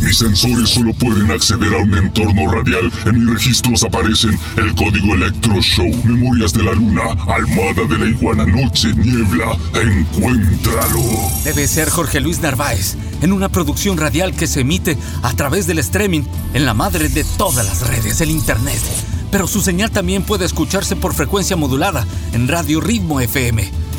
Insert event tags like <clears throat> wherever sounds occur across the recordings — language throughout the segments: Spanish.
Mis sensores solo pueden acceder a un entorno radial. En mis registros aparecen el código Electro Show, Memorias de la Luna, Almada de la Iguana, Noche, Niebla. Encuéntralo. Debe ser Jorge Luis Narváez, en una producción radial que se emite a través del streaming en la madre de todas las redes, el Internet. Pero su señal también puede escucharse por frecuencia modulada en Radio Ritmo FM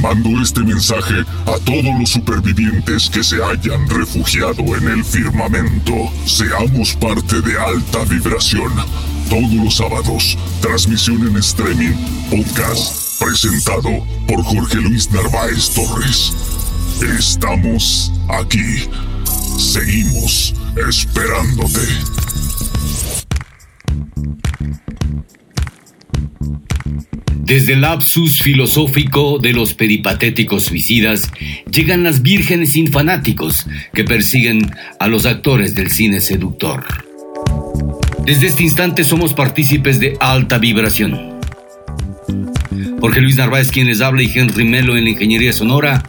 Mando este mensaje a todos los supervivientes que se hayan refugiado en el firmamento. Seamos parte de alta vibración. Todos los sábados, transmisión en streaming, podcast, presentado por Jorge Luis Narváez Torres. Estamos aquí. Seguimos esperándote. Desde el lapsus filosófico de los peripatéticos suicidas llegan las vírgenes infanáticos que persiguen a los actores del cine seductor. Desde este instante somos partícipes de alta vibración. Jorge Luis Narváez quien les habla y Henry Melo en la Ingeniería Sonora,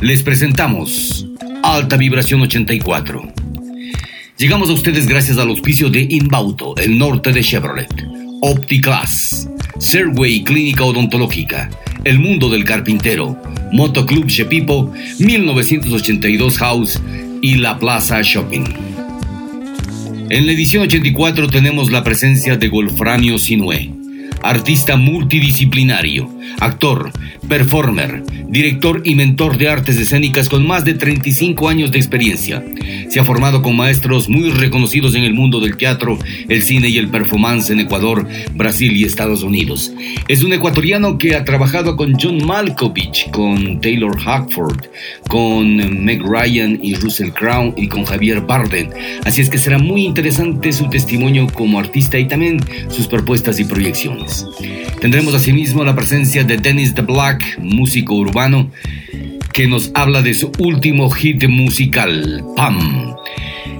les presentamos Alta Vibración 84. Llegamos a ustedes gracias al auspicio de Inbauto, el norte de Chevrolet, OptiClass, Serway Clínica Odontológica, El Mundo del Carpintero, Motoclub Shepipo, 1982 House y La Plaza Shopping. En la edición 84 tenemos la presencia de Wolframio Sinue, artista multidisciplinario, actor, performer, director y mentor de artes escénicas con más de 35 años de experiencia. Se ha formado con maestros muy reconocidos en el mundo del teatro, el cine y el performance en Ecuador, Brasil y Estados Unidos. Es un ecuatoriano que ha trabajado con John Malkovich, con Taylor Hackford, con Meg Ryan y Russell Crown y con Javier Barden. Así es que será muy interesante su testimonio como artista y también sus propuestas y proyecciones. Tendremos asimismo la presencia de Dennis the Black, músico urbano, que nos habla de su último hit musical, Pam.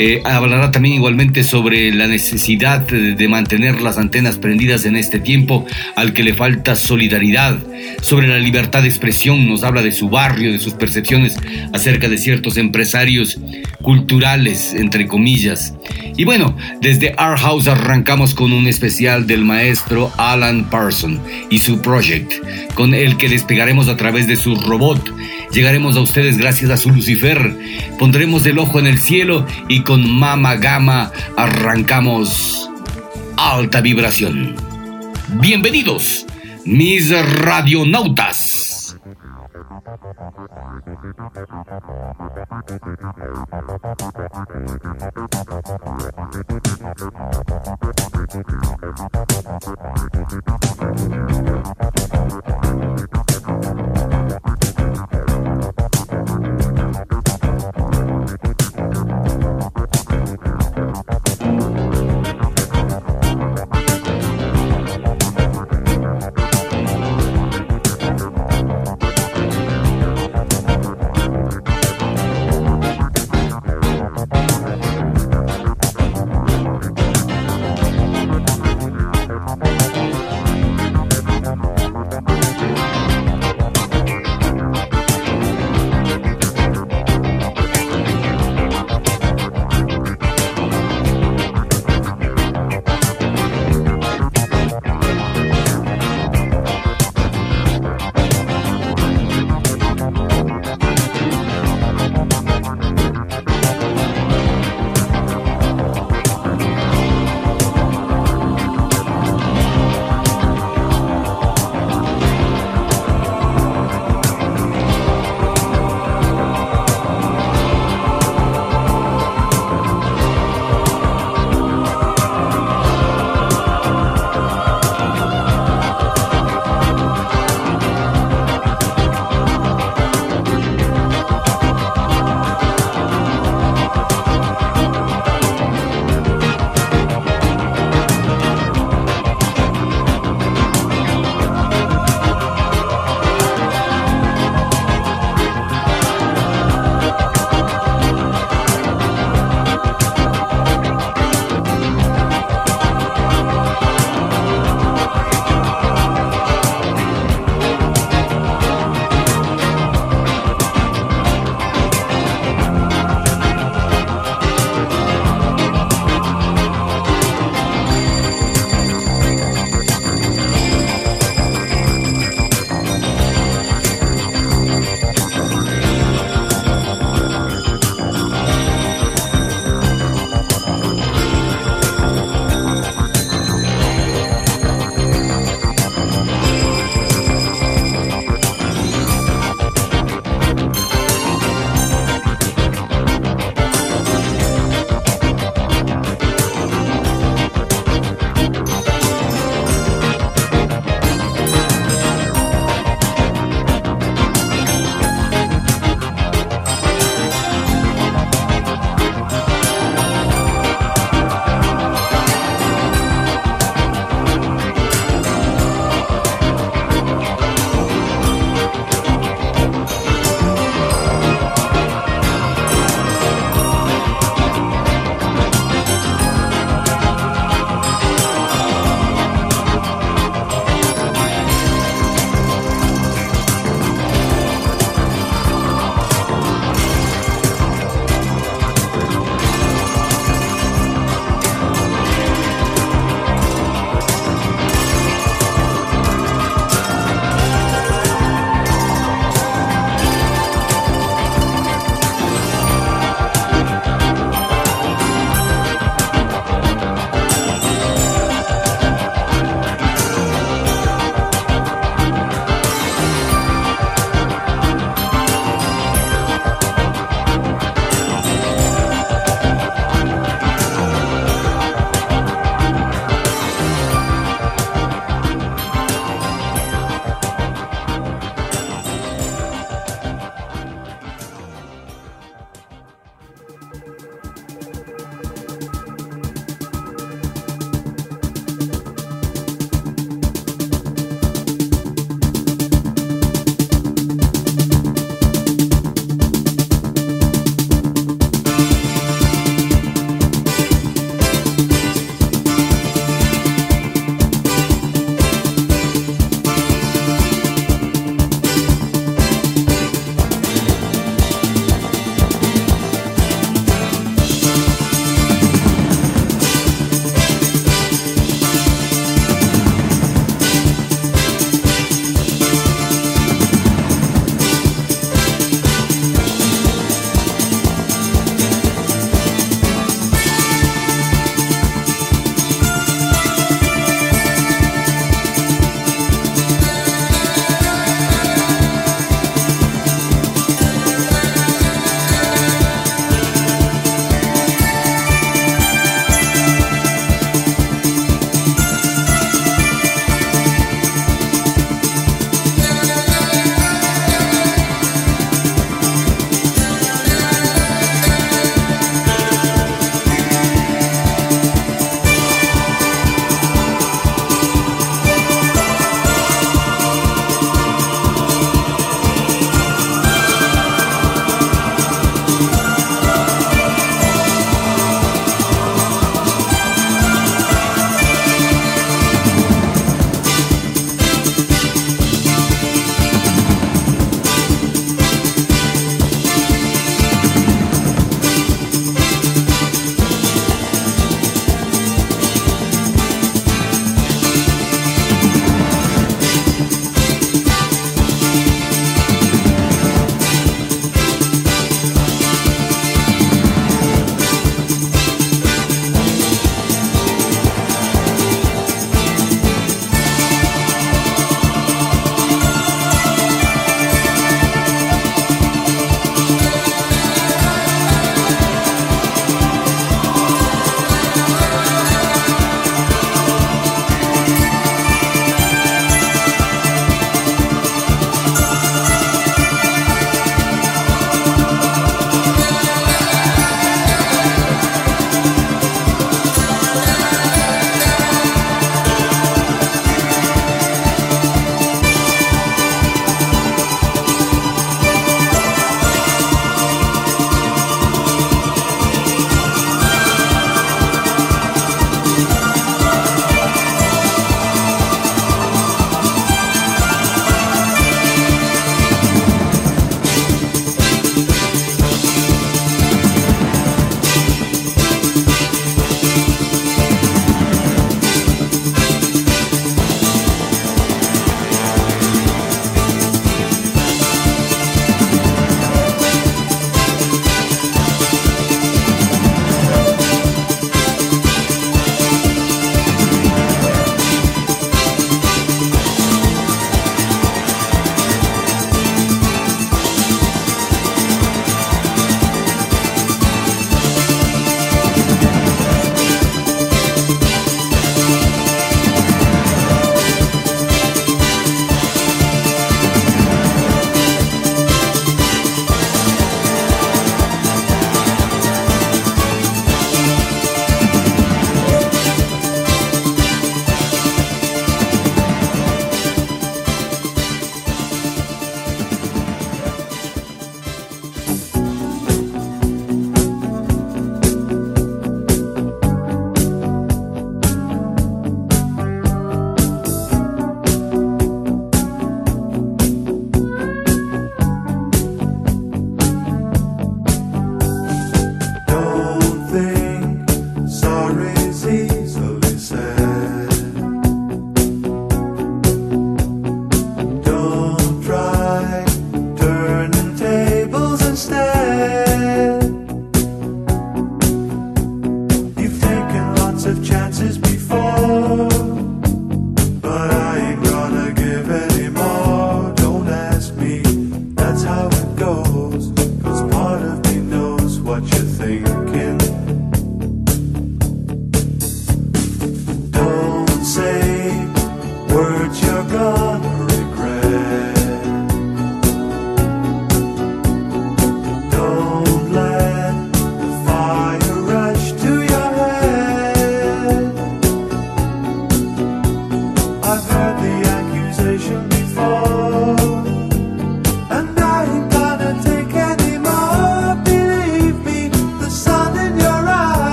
Eh, hablará también igualmente sobre la necesidad de, mantener las antenas prendidas en este tiempo al que le falta solidaridad, sobre la libertad de expresión, nos habla de su barrio, de sus percepciones acerca de ciertos empresarios culturales, entre comillas. Y bueno, desde Our House arrancamos con un especial del maestro Alan Parson y su project, con el que despegaremos a través de su robot. Llegaremos a ustedes gracias a su Lucifer. Pondremos el ojo en el cielo y con Mama Gama arrancamos alta vibración. Bienvenidos, mis radionautas.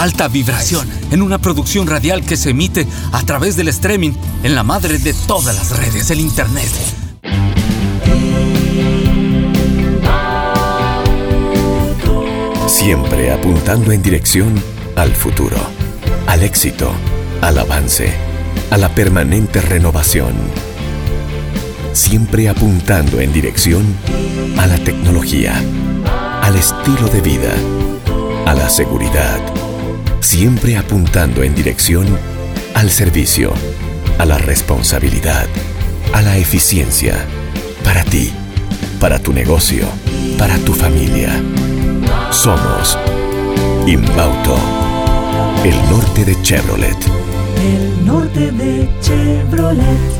Alta vibración en una producción radial que se emite a través del streaming en la madre de todas las redes, el Internet. Siempre apuntando en dirección al futuro, al éxito, al avance, a la permanente renovación. Siempre apuntando en dirección a la tecnología, al estilo de vida, a la seguridad siempre apuntando en dirección al servicio, a la responsabilidad, a la eficiencia, para ti, para tu negocio, para tu familia. Somos Inbauto, el norte de Chevrolet. El norte de Chevrolet.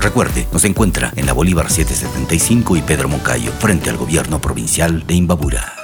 Recuerde, nos encuentra en la Bolívar 775 y Pedro Moncayo, frente al gobierno provincial de Imbabura.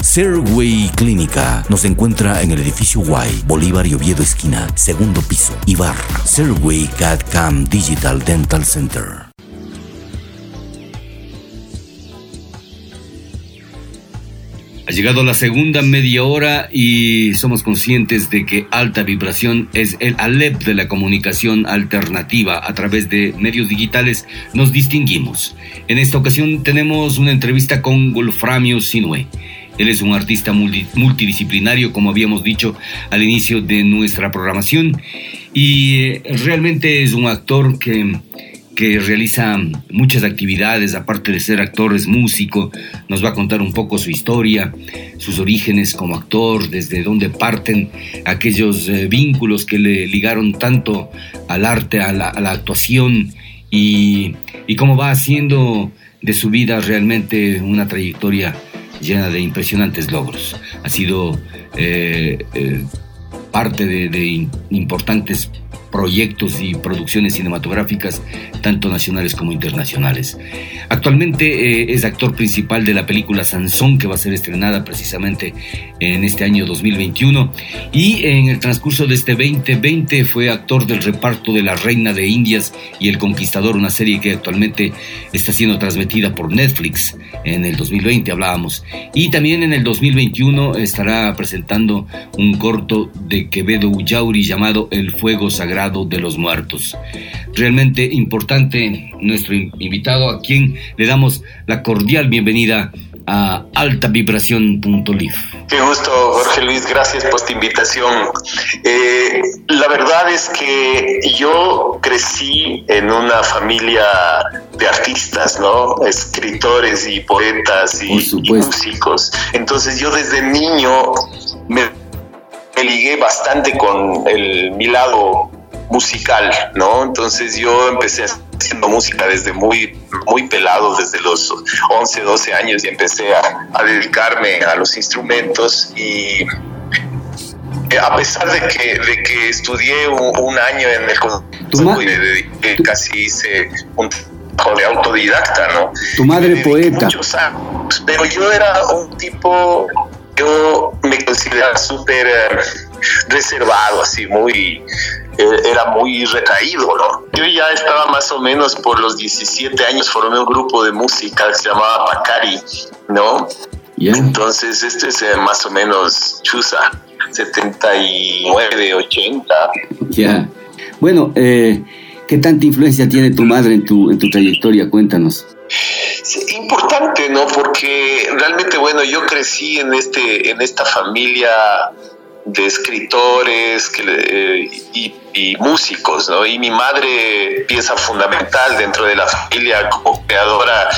Serway Clínica nos encuentra en el edificio Y, Bolívar y Oviedo esquina, segundo piso, Ibarra. Serway CAD CAM Digital Dental Center. Ha llegado la segunda media hora y somos conscientes de que alta vibración es el Alep de la comunicación alternativa. A través de medios digitales nos distinguimos. En esta ocasión tenemos una entrevista con Wolframio Sinue. Él es un artista multidisciplinario, como habíamos dicho al inicio de nuestra programación, y eh, realmente es un actor que que realiza muchas actividades, aparte de ser actor, es músico, nos va a contar un poco su historia, sus orígenes como actor, desde dónde parten aquellos eh, vínculos que le ligaron tanto al arte, a la, actuación y, cómo va haciendo de su vida realmente una trayectoria llena de impresionantes logros. Ha sido eh, eh, parte de importantes proyectos y producciones cinematográficas, tanto nacionales como internacionales. Actualmente eh, es actor principal de la película Sansón, que va a ser estrenada precisamente en este año 2021. Y en el transcurso de este 2020 fue actor del reparto de La Reina de Indias y El Conquistador, una serie que actualmente está siendo transmitida por Netflix. En el 2020 hablábamos. Y también en el 2021 estará presentando un corto de Quevedo Ullauri llamado El Fuego Sagrado de los Muertos. Realmente importante nuestro invitado a quien le damos la cordial bienvenida a altavibración.live. Qué gusto, Jorge Luis, gracias por esta invitación. Eh, la verdad es que yo crecí en una familia de artistas, ¿no? Escritores y poetas y, músicos. Entonces yo desde niño me, me ligué bastante con el, mi lado musical, ¿no? Entonces yo empecé haciendo música desde muy, muy pelado, desde los 11, 12 años y empecé a, dedicarme a los instrumentos y eh, a pesar de que, de que estudié un, año en el conservatorio y me dediqué, casi hice un trabajo de autodidacta, ¿no? Tu madre poeta. Muchos pero yo era un tipo, yo me consideraba súper eh, reservado, así, muy era muy retraído, ¿no? Yo ya estaba más o menos por los 17 años, formé un grupo de música que se llamaba Pacari, ¿no? Entonces, este es eh, más o menos Chusa, 79, 80. Ya. Bueno, eh, ¿qué tanta influencia tiene tu madre en tu, en tu trayectoria? Cuéntanos. importante, ¿no? Porque realmente, bueno, yo crecí en, este, en esta familia de escritores que, y, músicos, ¿no? Y mi madre, pieza fundamental dentro de la familia como creadora,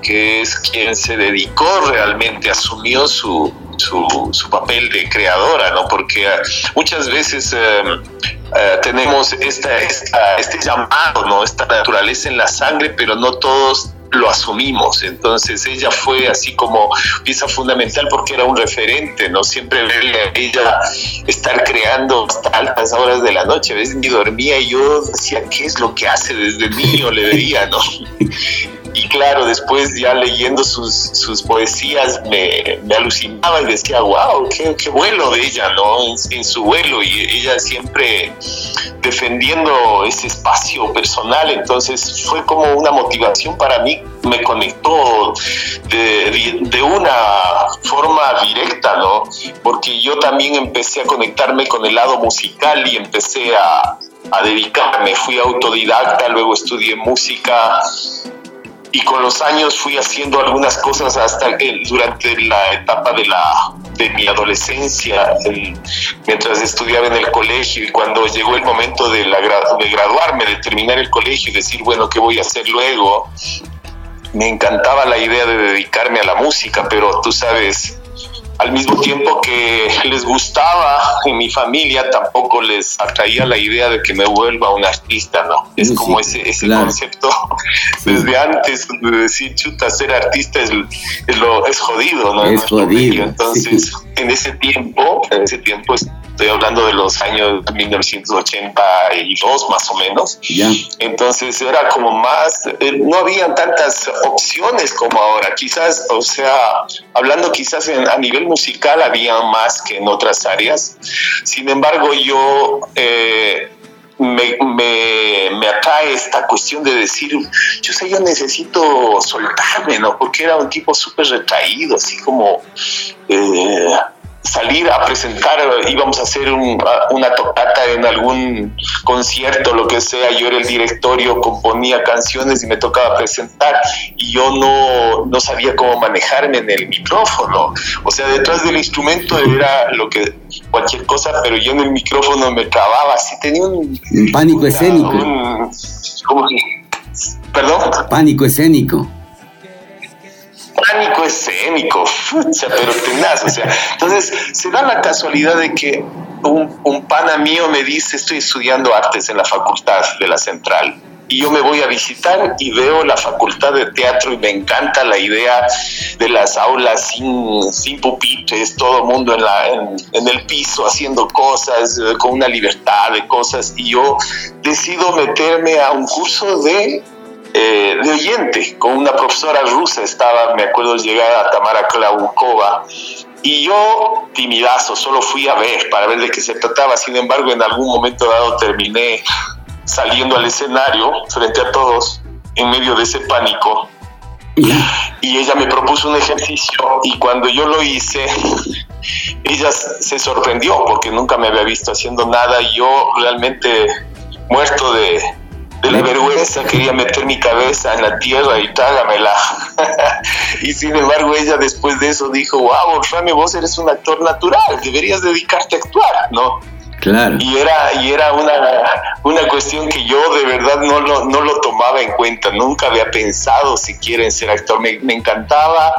que es quien se dedicó realmente, asumió su, su, papel de creadora, ¿no? Porque eh, muchas veces eh, eh, tenemos esta, esta, este llamado, ¿no? Esta naturaleza en la sangre, pero no todos lo asumimos. Entonces ella fue así como pieza fundamental porque era un referente, ¿no? Siempre verle a ella estar creando hasta altas horas de la noche. A veces ni dormía y yo decía, ¿qué es lo que hace desde niño? Le veía, ¿no? <laughs> Y claro, después ya leyendo sus, sus poesías me, me, alucinaba y decía, wow, qué, qué vuelo de ella, ¿no? En, su vuelo y ella siempre defendiendo ese espacio personal. Entonces fue como una motivación para mí, me conectó de, de, una forma directa, ¿no? Porque yo también empecé a conectarme con el lado musical y empecé a, a dedicarme. Fui autodidacta, luego estudié música y con los años fui haciendo algunas cosas hasta que durante la etapa de la de mi adolescencia mientras estudiaba en el colegio y cuando llegó el momento de, la, de graduarme de terminar el colegio y decir bueno qué voy a hacer luego me encantaba la idea de dedicarme a la música pero tú sabes al mismo tiempo que les gustaba en mi familia, tampoco les atraía la idea de que me vuelva un artista, ¿no? Es como ese, ese concepto desde antes de decir, chuta, ser artista es, es, lo, es jodido, ¿no? Es jodido. Entonces, en ese tiempo, en ese tiempo estoy hablando de los años 1982 más o menos. Entonces era como más, eh, no habían tantas opciones como ahora. Quizás, o sea, hablando quizás a nivel musical había más que en otras áreas. Sin embargo, yo... Eh, me, me, atrae esta cuestión de decir, yo sé, yo necesito soltarme, ¿no? Porque era un tipo súper retraído, así como eh, salir a presentar, íbamos a hacer una tocata en algún concierto, lo que sea, yo era el directorio, componía canciones y me tocaba presentar y yo no, no sabía cómo manejarme en el micrófono. O sea, detrás del instrumento era lo que cualquier cosa, pero yo en el micrófono me trababa, así tenía un... pánico escénico. ¿Perdón? Pánico escénico pánico escénico, <laughs> sea, pero tenaz, o sea, entonces se da la casualidad de que un, un pana mío me dice, estoy estudiando artes en la facultad de la central, y yo me voy a visitar y veo la facultad de teatro y me encanta la idea de las aulas sin, sin pupitres, todo mundo en, la, en, el piso haciendo cosas, eh, con una libertad de cosas y yo decido meterme a un curso de eh, de oyente con una profesora rusa, estaba, me acuerdo llegar a Tamara Klaukova, y yo, timidazo, solo fui a ver, para ver de qué se trataba, sin embargo, en algún momento dado terminé saliendo al escenario frente a todos, en medio de ese pánico, y ella me propuso un ejercicio, y cuando yo lo hice, <laughs> ella se sorprendió porque nunca me había visto haciendo nada, y yo realmente muerto de, de la vergüenza quería meter mi cabeza en la tierra y trágamela. <laughs> y sin embargo ella después de eso dijo, wow, Rami, vos eres un actor natural, deberías dedicarte a actuar, ¿no? Claro. Y era, y era una, una cuestión que yo de verdad no lo, no lo tomaba en cuenta, nunca había pensado siquiera en ser actor, me, me encantaba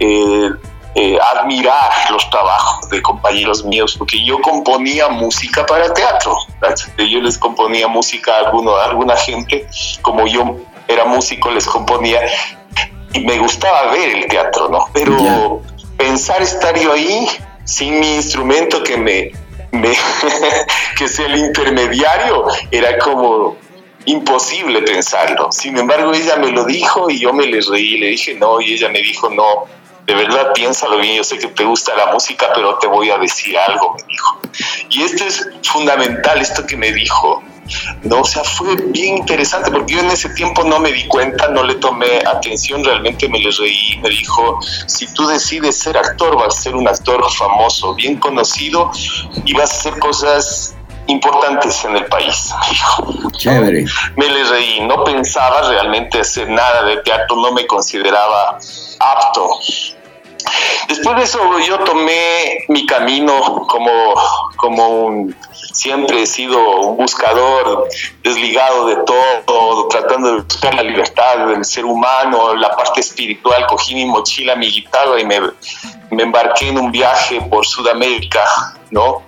eh, eh, admirar los trabajos de compañeros míos, porque yo componía música para teatro. Yo les componía música a, alguno, alguna gente, como yo era músico, les componía y me gustaba ver el teatro, ¿no? Pero pensar estar yo ahí sin mi instrumento que me, me <laughs> que sea el intermediario era como imposible pensarlo. Sin embargo, ella me lo dijo y yo me le reí, le dije no, y ella me dijo no, de verdad piénsalo bien, yo sé que te gusta la música, pero te voy a decir algo, me dijo. Y esto es fundamental, esto que me dijo. No, o sea, fue bien interesante porque yo en ese tiempo no me di cuenta, no le tomé atención, realmente me le reí, me dijo, si tú decides ser actor, vas a ser un actor famoso, bien conocido y vas a hacer cosas importantes en el país. <laughs> Chévere. Me le reí, no pensaba realmente hacer nada de teatro, no me consideraba apto Después de eso yo tomé mi camino como, como un, siempre he sido un buscador desligado de todo, tratando de buscar la libertad del ser humano, la parte espiritual, cogí mi mochila, mi guitarra y me, me embarqué en un viaje por Sudamérica, ¿no?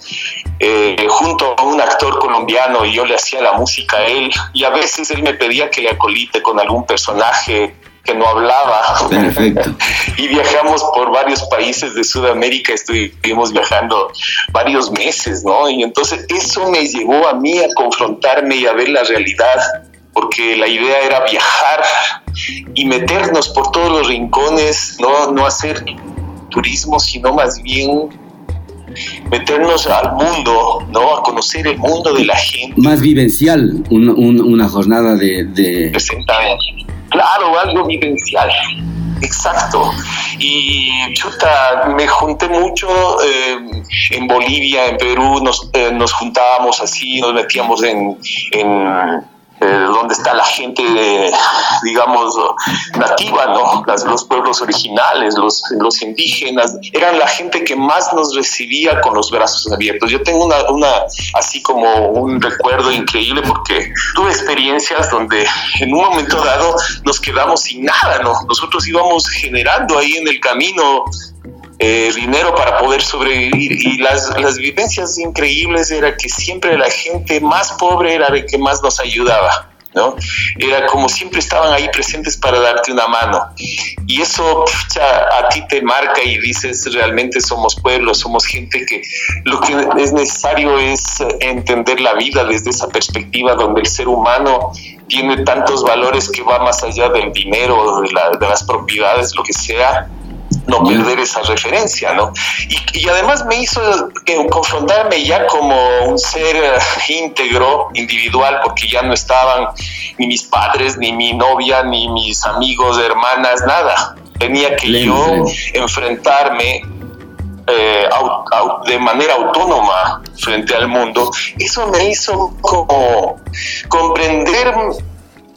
Eh, junto a un actor colombiano y yo le hacía la música a él y a veces él me pedía que le acolite con algún personaje que no hablaba. Perfecto. <laughs> y viajamos por varios países de Sudamérica, estuvimos viajando varios meses, ¿no? Y entonces eso me llevó a mí a confrontarme y a ver la realidad, porque la idea era viajar y meternos por todos los rincones, no, no hacer turismo, sino más bien meternos al mundo, ¿no? A conocer el mundo de la gente. Más vivencial, una jornada de... de... Claro, algo vivencial. Exacto. Y chuta, me junté mucho eh, en Bolivia, en Perú, nos, eh, nos juntábamos así, nos metíamos en, en eh, donde está la gente, digamos, nativa, ¿no? los pueblos originales, los, los indígenas, eran la gente que más nos recibía con los brazos abiertos. Yo tengo una, una, así como un recuerdo increíble porque tuve experiencias donde en un momento dado nos quedamos sin nada, ¿no? Nosotros íbamos generando ahí en el camino eh, dinero para poder sobrevivir. Y las, las vivencias increíbles era que siempre la gente más pobre era la que más nos ayudaba. ¿no? Era como siempre estaban ahí presentes para darte una mano. Y eso a ti te marca y dices, realmente somos pueblos, somos gente que lo que es necesario es entender la vida desde esa perspectiva donde el ser humano tiene tantos valores que va más allá del dinero, de, de las propiedades, lo que sea, no perder esa referencia, ¿no? Y, además me hizo confrontarme ya como un ser eh, íntegro, individual, porque ya no estaban ni mis padres, ni mi novia, ni mis amigos, hermanas, nada. Tenía que yo enfrentarme eh, de manera autónoma frente al mundo. Eso me hizo como comprender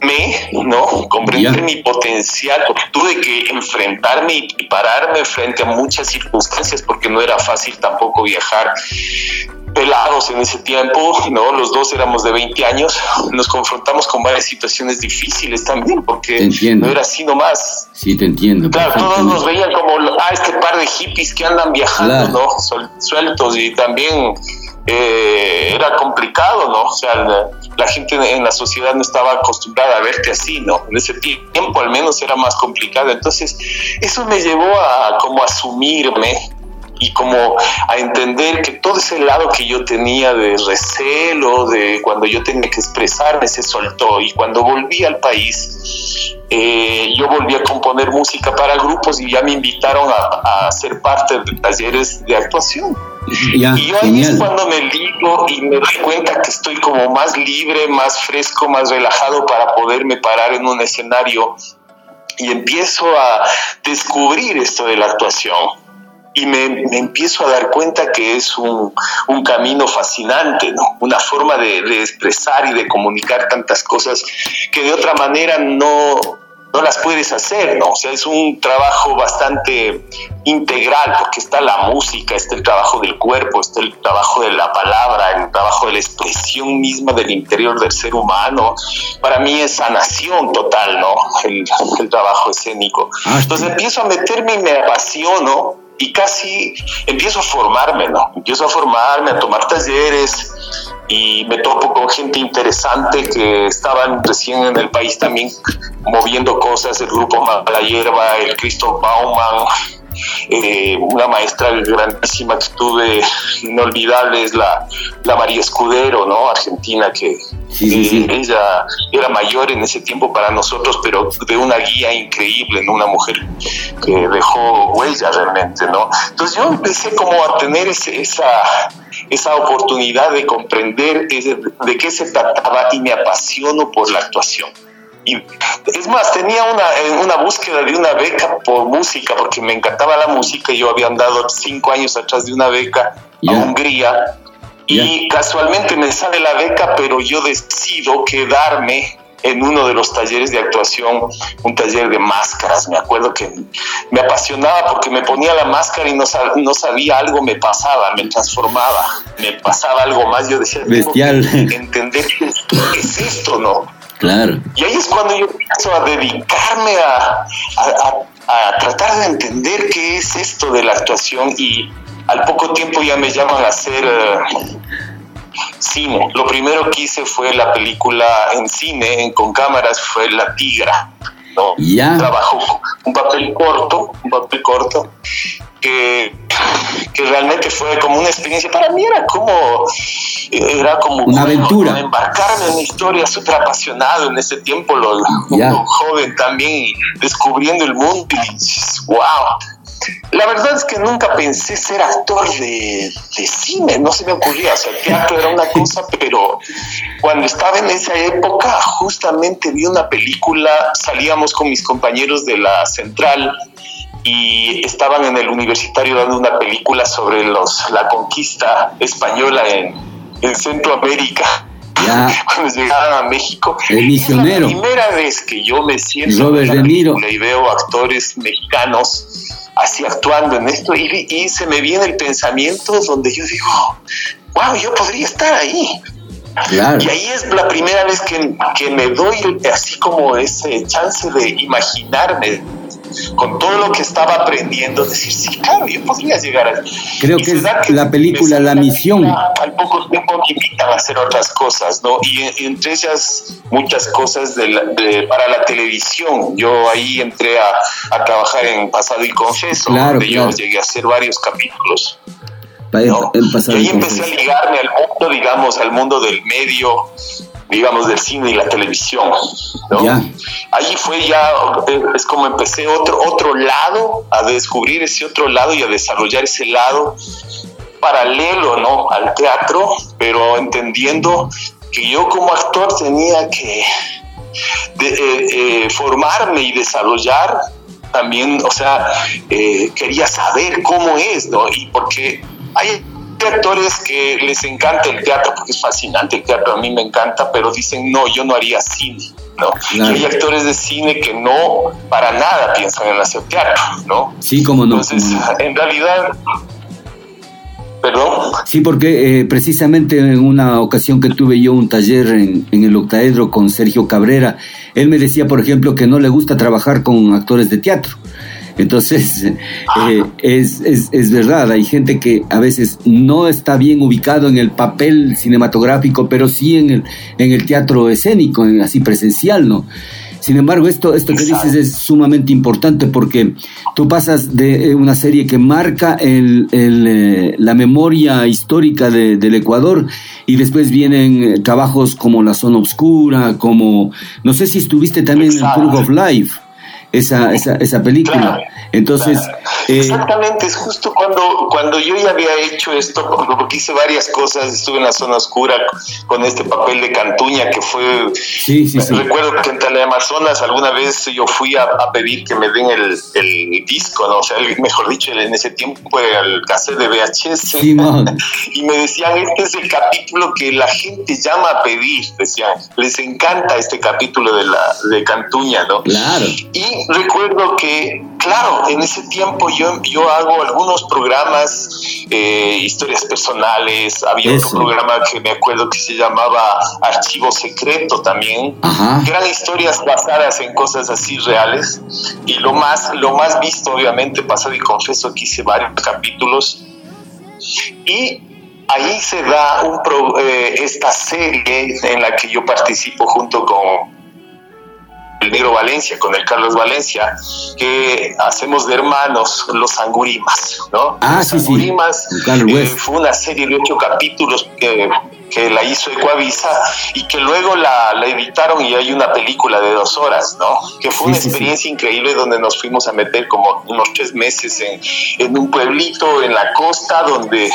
me, ¿no? Comprender mi potencial, porque tuve que enfrentarme y pararme frente a muchas circunstancias, porque no era fácil tampoco viajar pelados en ese tiempo, ¿no? Los dos éramos de 20 años, nos confrontamos con varias situaciones difíciles también, porque no era así nomás. Sí, te entiendo. Claro, todos nos veían como, ah, este par de hippies que andan viajando, ¿no? sueltos y también eh, era complicado, ¿no? O sea, la, gente en la sociedad no estaba acostumbrada a verte así, ¿no? En ese tiempo al menos era más complicado. Entonces, eso me llevó a como asumirme y como a entender que todo ese lado que yo tenía de recelo, de cuando yo tenía que expresarme, se soltó. Y cuando volví al país, eh, yo volví a componer música para grupos y ya me invitaron a, a ser parte de talleres de actuación. Y yo ahí es cuando me ligo y me doy cuenta que estoy como más libre, más fresco, más relajado para poderme parar en un escenario y empiezo a descubrir esto de la actuación y me, empiezo a dar cuenta que es un, un camino fascinante, ¿no? Una forma de, de, expresar y de comunicar tantas cosas que de otra manera no, no las puedes hacer, ¿no? O sea, es un trabajo bastante integral porque está la música, está el trabajo del cuerpo, está el trabajo de la palabra, el trabajo de la expresión misma del interior del ser humano. Para mí es sanación total, ¿no? El, el trabajo escénico. Ah, Entonces empiezo a meterme y me apasiono y casi empiezo a formarme, ¿no? Empiezo a formarme, a tomar talleres y me topo con gente interesante que estaban recién en el país también moviendo cosas, el grupo Mala Hierba, el Cristo Bauman, eh, una maestra grandísima que tuve, inolvidable, es la, la María Escudero, ¿no? Argentina, que ella era mayor en ese tiempo para nosotros, pero de una guía increíble, ¿no? Una mujer que dejó huella realmente, ¿no? Entonces yo empecé como a tener esa, esa oportunidad de comprender de qué se trataba y me apasiono por la actuación. Y es más, tenía una, eh, una búsqueda de una beca por música, porque me encantaba la música. Yo había andado cinco años atrás de una beca a Hungría y casualmente me sale la beca, pero yo decido quedarme en uno de los talleres de actuación, un taller de máscaras. Me acuerdo que me apasionaba porque me ponía la máscara y no, no sabía algo, me pasaba, me transformaba, me pasaba algo más. Yo decía, Bestial. entender qué es esto, ¿no? Claro. Y ahí es cuando yo empiezo a dedicarme a, a, tratar de entender qué es esto de la actuación y al poco tiempo ya me llaman a hacer eh, cine. Lo primero que hice fue la película en cine, con cámaras, fue La Tigra. ¿no? Ya. Trabajo un papel corto, un papel corto, que, que, realmente fue como una experiencia, para mí era como, era como una aventura. Embarcarme en una historia súper apasionado en ese tiempo, lo, joven también, descubriendo el mundo y wow. La verdad es que nunca pensé ser actor de, de, cine, no se me ocurría, o sea, el teatro era una cosa, <laughs> pero cuando estaba en esa época justamente vi una película, salíamos con mis compañeros de la central y estaban en el universitario dando una película sobre los, la conquista española en, en Centroamérica. <laughs> Cuando llegaron a México. El misionero. Es la primera vez que yo me siento en De y veo actores mexicanos así actuando en esto y, y, se me viene el pensamiento donde yo digo, wow, yo podría estar ahí. Y ahí es la primera vez que, que me doy así como ese chance de imaginarme con todo lo que estaba aprendiendo, decir, sí, claro, yo podría llegar a... Creo que es la película La Misión. Al poco tiempo me invitan a hacer otras cosas, ¿no? Y, entre ellas muchas cosas de para la televisión. Yo ahí entré a, a trabajar en Pasado y Confeso, donde yo llegué a hacer varios capítulos. ¿No? y ahí empecé a ligarme al mundo, digamos, al mundo del medio, digamos, del cine y la televisión, ¿no? Allí fue ya, es como empecé otro, otro lado, a descubrir ese otro lado y a desarrollar ese lado paralelo, ¿no? Al teatro, pero entendiendo que yo como actor tenía que eh, eh, formarme y desarrollar también, o sea, eh, quería saber cómo es, ¿no? Y porque hay actores que les encanta el teatro porque es fascinante el teatro, a mí me encanta, pero dicen, no, yo no haría cine, ¿no? Y hay actores de cine que no, para nada piensan en hacer teatro, ¿no? Sí, como no. Entonces, <laughs> en realidad... ¿Perdón? Sí, porque eh, precisamente en una ocasión que tuve yo un taller en, en el octaedro con Sergio Cabrera, él me decía, por ejemplo, que no le gusta trabajar con actores de teatro entonces, <laughs> eh, es, es, es, verdad, hay gente que a veces no está bien ubicado en el papel cinematográfico, pero sí en el, en el teatro escénico, en, así presencial, ¿no? Sin embargo, esto, esto que dices es sumamente importante porque tú pasas de eh, una serie que marca el, el, eh, la memoria histórica de, del Ecuador y después vienen trabajos como La Zona Obscura, como, no sé si estuviste también en Proof of Life esa, esa, esa película. Entonces... Eh, Exactamente, es justo cuando, cuando yo ya había hecho esto, porque hice varias cosas, estuve en la zona oscura con este papel de Cantuña que fue... Sí, sí, sí. Recuerdo que en Teleamazonas alguna vez yo fui a, pedir que me den el, el, disco, ¿no? o sea, mejor dicho, en ese tiempo el cassette de VHS. <laughs> y me decían, este es el capítulo que la gente llama a pedir, decían, les encanta este capítulo de, la, de Cantuña, ¿no? Claro. Y recuerdo que, claro, en ese tiempo yo, yo hago algunos programas, eh, historias personales, había otro programa que me acuerdo que se llamaba Archivo Secreto también, que eran historias basadas en cosas así reales, y lo más, lo más visto obviamente, pasado y confieso que hice varios capítulos, y ahí se da un eh, esta serie en la que yo participo junto con el Negro Valencia, con el Carlos Valencia, que hacemos de hermanos los Angurimas, ¿no? Ah, los sí, Angurimas eh, fue una serie de ocho capítulos que, que la hizo Ecuavisa y que luego la, la, editaron y hay una película de dos horas, ¿no? Que fue una experiencia increíble donde nos fuimos a meter como unos tres meses en, en un pueblito en la costa donde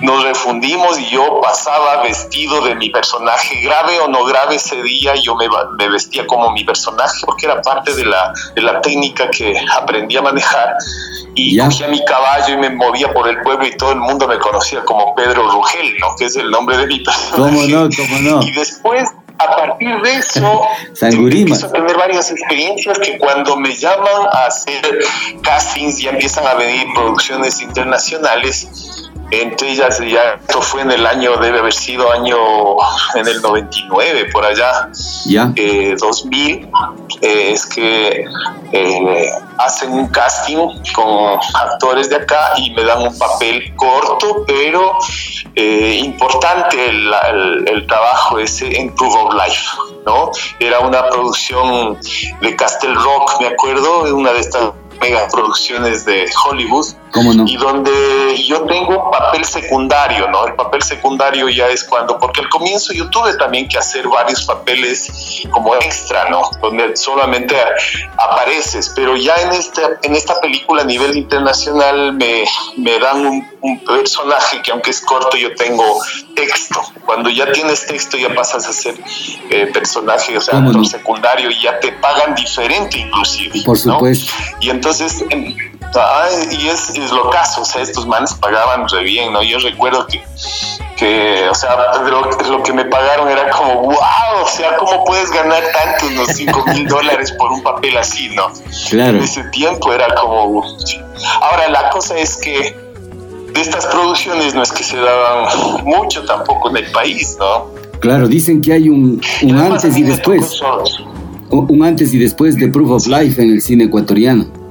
nos refundimos y yo pasaba vestido de mi personaje, grave o no grave ese día, yo me, me vestía como mi personaje porque era parte de la, de la técnica que aprendí a manejar y cogía mi caballo y me movía por el pueblo y todo el mundo me conocía como Pedro Rugel, ¿no? que es el nombre de mi personaje. ¿Cómo no? ¿Cómo no? Y después a partir de eso <laughs> empiezo a tener varias experiencias que cuando me llaman a hacer castings y empiezan a venir producciones internacionales entre ellas ya esto fue en el año debe haber sido año en el 99 por allá. Ya. 2000 eh, es que eh, hacen un casting con actores de acá y me dan un papel corto pero eh, importante el, el, trabajo ese en Proof of Life no era una producción de Castle Rock me acuerdo una de estas mega producciones de Hollywood y donde yo tengo un papel secundario, ¿no? El papel secundario ya es cuando, porque al comienzo yo tuve también que hacer varios papeles como extra, ¿no? Donde solamente apareces, pero ya en esta, en esta película a nivel internacional me, me dan un, personaje que aunque es corto yo tengo texto. Cuando ya tienes texto ya pasas a ser eh, personaje, o sea, actor secundario y ya te pagan diferente inclusive. Por supuesto. Y entonces... Ah, y es, es lo caso, o sea, estos manes pagaban re bien, ¿no? Yo recuerdo que, que o sea, lo, que me pagaron era como, wow, o sea, ¿cómo puedes ganar tanto, unos 5 mil dólares por un papel así, ¿no? Claro. En ese tiempo era como... Ahora, la cosa es que de estas producciones no es que se daban mucho tampoco en el país, ¿no? Claro, dicen que hay un, un antes y después. un antes y después de Proof of Life en el cine ecuatoriano.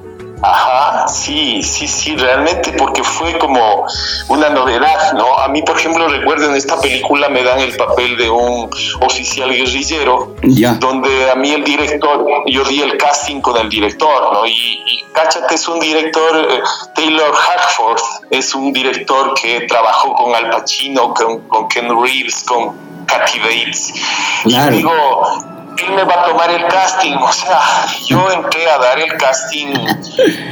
Ajá, sí, sí, sí, realmente porque fue como una novedad, ¿no? A mí, por ejemplo, recuerdo en esta película me dan el papel de un oficial guerrillero, donde a mí el director, yo di el casting con el director, ¿no? Y, y cáchate, es un director, eh, Taylor Hackford, es un director que trabajó con Al Pacino, con, con Ken Reeves, con Kathy Bates. Claro. Y digo, él me va a tomar el casting. O sea, yo entré a dar el casting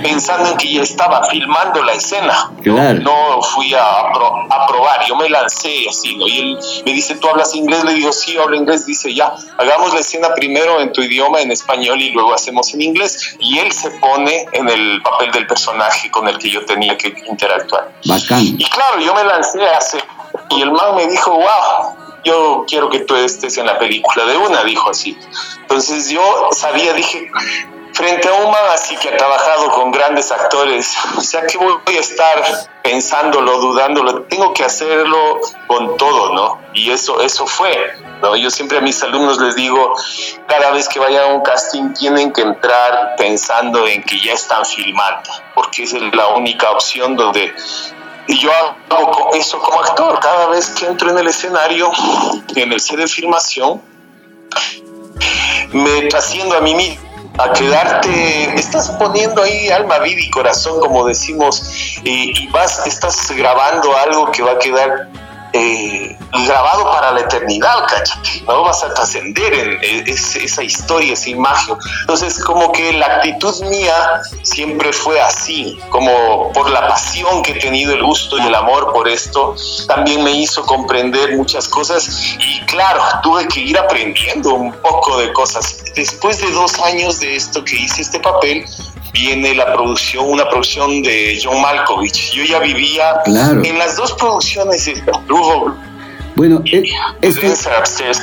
pensando en que ya estaba filmando la escena. Claro. No fui a, a, probar, yo me lancé así, ¿no? Y él me dice, ¿tú hablas inglés? Le digo, sí, hablo inglés. Dice, ya, hagamos la escena primero en tu idioma, en español, y luego hacemos en inglés. Y él se pone en el papel del personaje con el que yo tenía que interactuar. Bacán. Y claro, yo me lancé a hacer. Y el man me dijo, wow, yo quiero que tú estés en la película de una, dijo así. Entonces yo sabía, dije, frente a un man así que ha trabajado con grandes actores, o sea que voy a estar pensándolo, dudándolo, tengo que hacerlo con todo, ¿no? Y eso, eso fue, ¿no? Yo siempre a mis alumnos les digo, cada vez que vayan a un casting tienen que entrar pensando en que ya están filmando, porque es la única opción donde y yo hago eso como actor. Cada vez que entro en el escenario, en el set de filmación, me trasciendo a mí mismo a quedarte, estás poniendo ahí alma, vida y corazón, como decimos, y, y vas, estás grabando algo que va a quedar eh, grabado para la eternidad, cállate, ¿no? Vas a trascender en, esa historia, esa imagen. Entonces, como que la actitud mía siempre fue así, como por la pasión que he tenido, el gusto y el amor por esto, también me hizo comprender muchas cosas y claro, tuve que ir aprendiendo un poco de cosas. Después de dos años de esto que hice este papel, viene la producción, una producción de John Malkovich. Yo ya vivía en las dos producciones de Bueno, eh, este...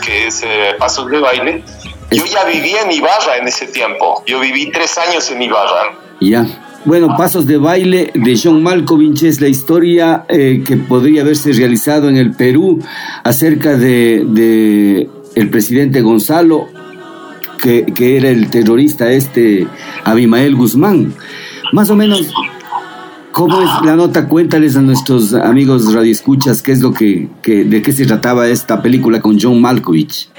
que es eh, Pasos de Baile. Yo ya vivía en Ibarra en ese tiempo. Yo viví tres años en Ibarra. Ya. Bueno, Pasos de Baile de John Malkovich es la historia eh, que podría haberse realizado en el Perú acerca de, de el presidente Gonzalo que, era el terrorista este Abimael Guzmán. Más o menos, ¿cómo es la nota? Cuéntales a nuestros amigos radioescuchas qué es lo que, que de qué se trataba esta película con John Malkovich.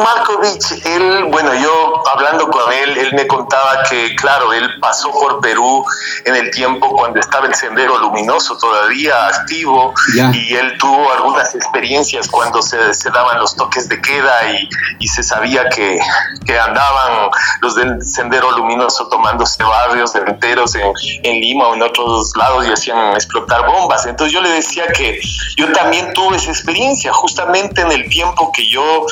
John Malkovich, él, bueno, yo hablando con él, él me contaba que, claro, él pasó por Perú en el tiempo cuando estaba el Sendero Luminoso todavía activo y él tuvo algunas experiencias cuando se, se daban los toques de queda y, y se sabía que, que, andaban los del Sendero Luminoso tomándose barrios enteros en, en Lima o en otros lados y hacían explotar bombas. Entonces yo le decía que yo también tuve esa experiencia justamente en el tiempo que yo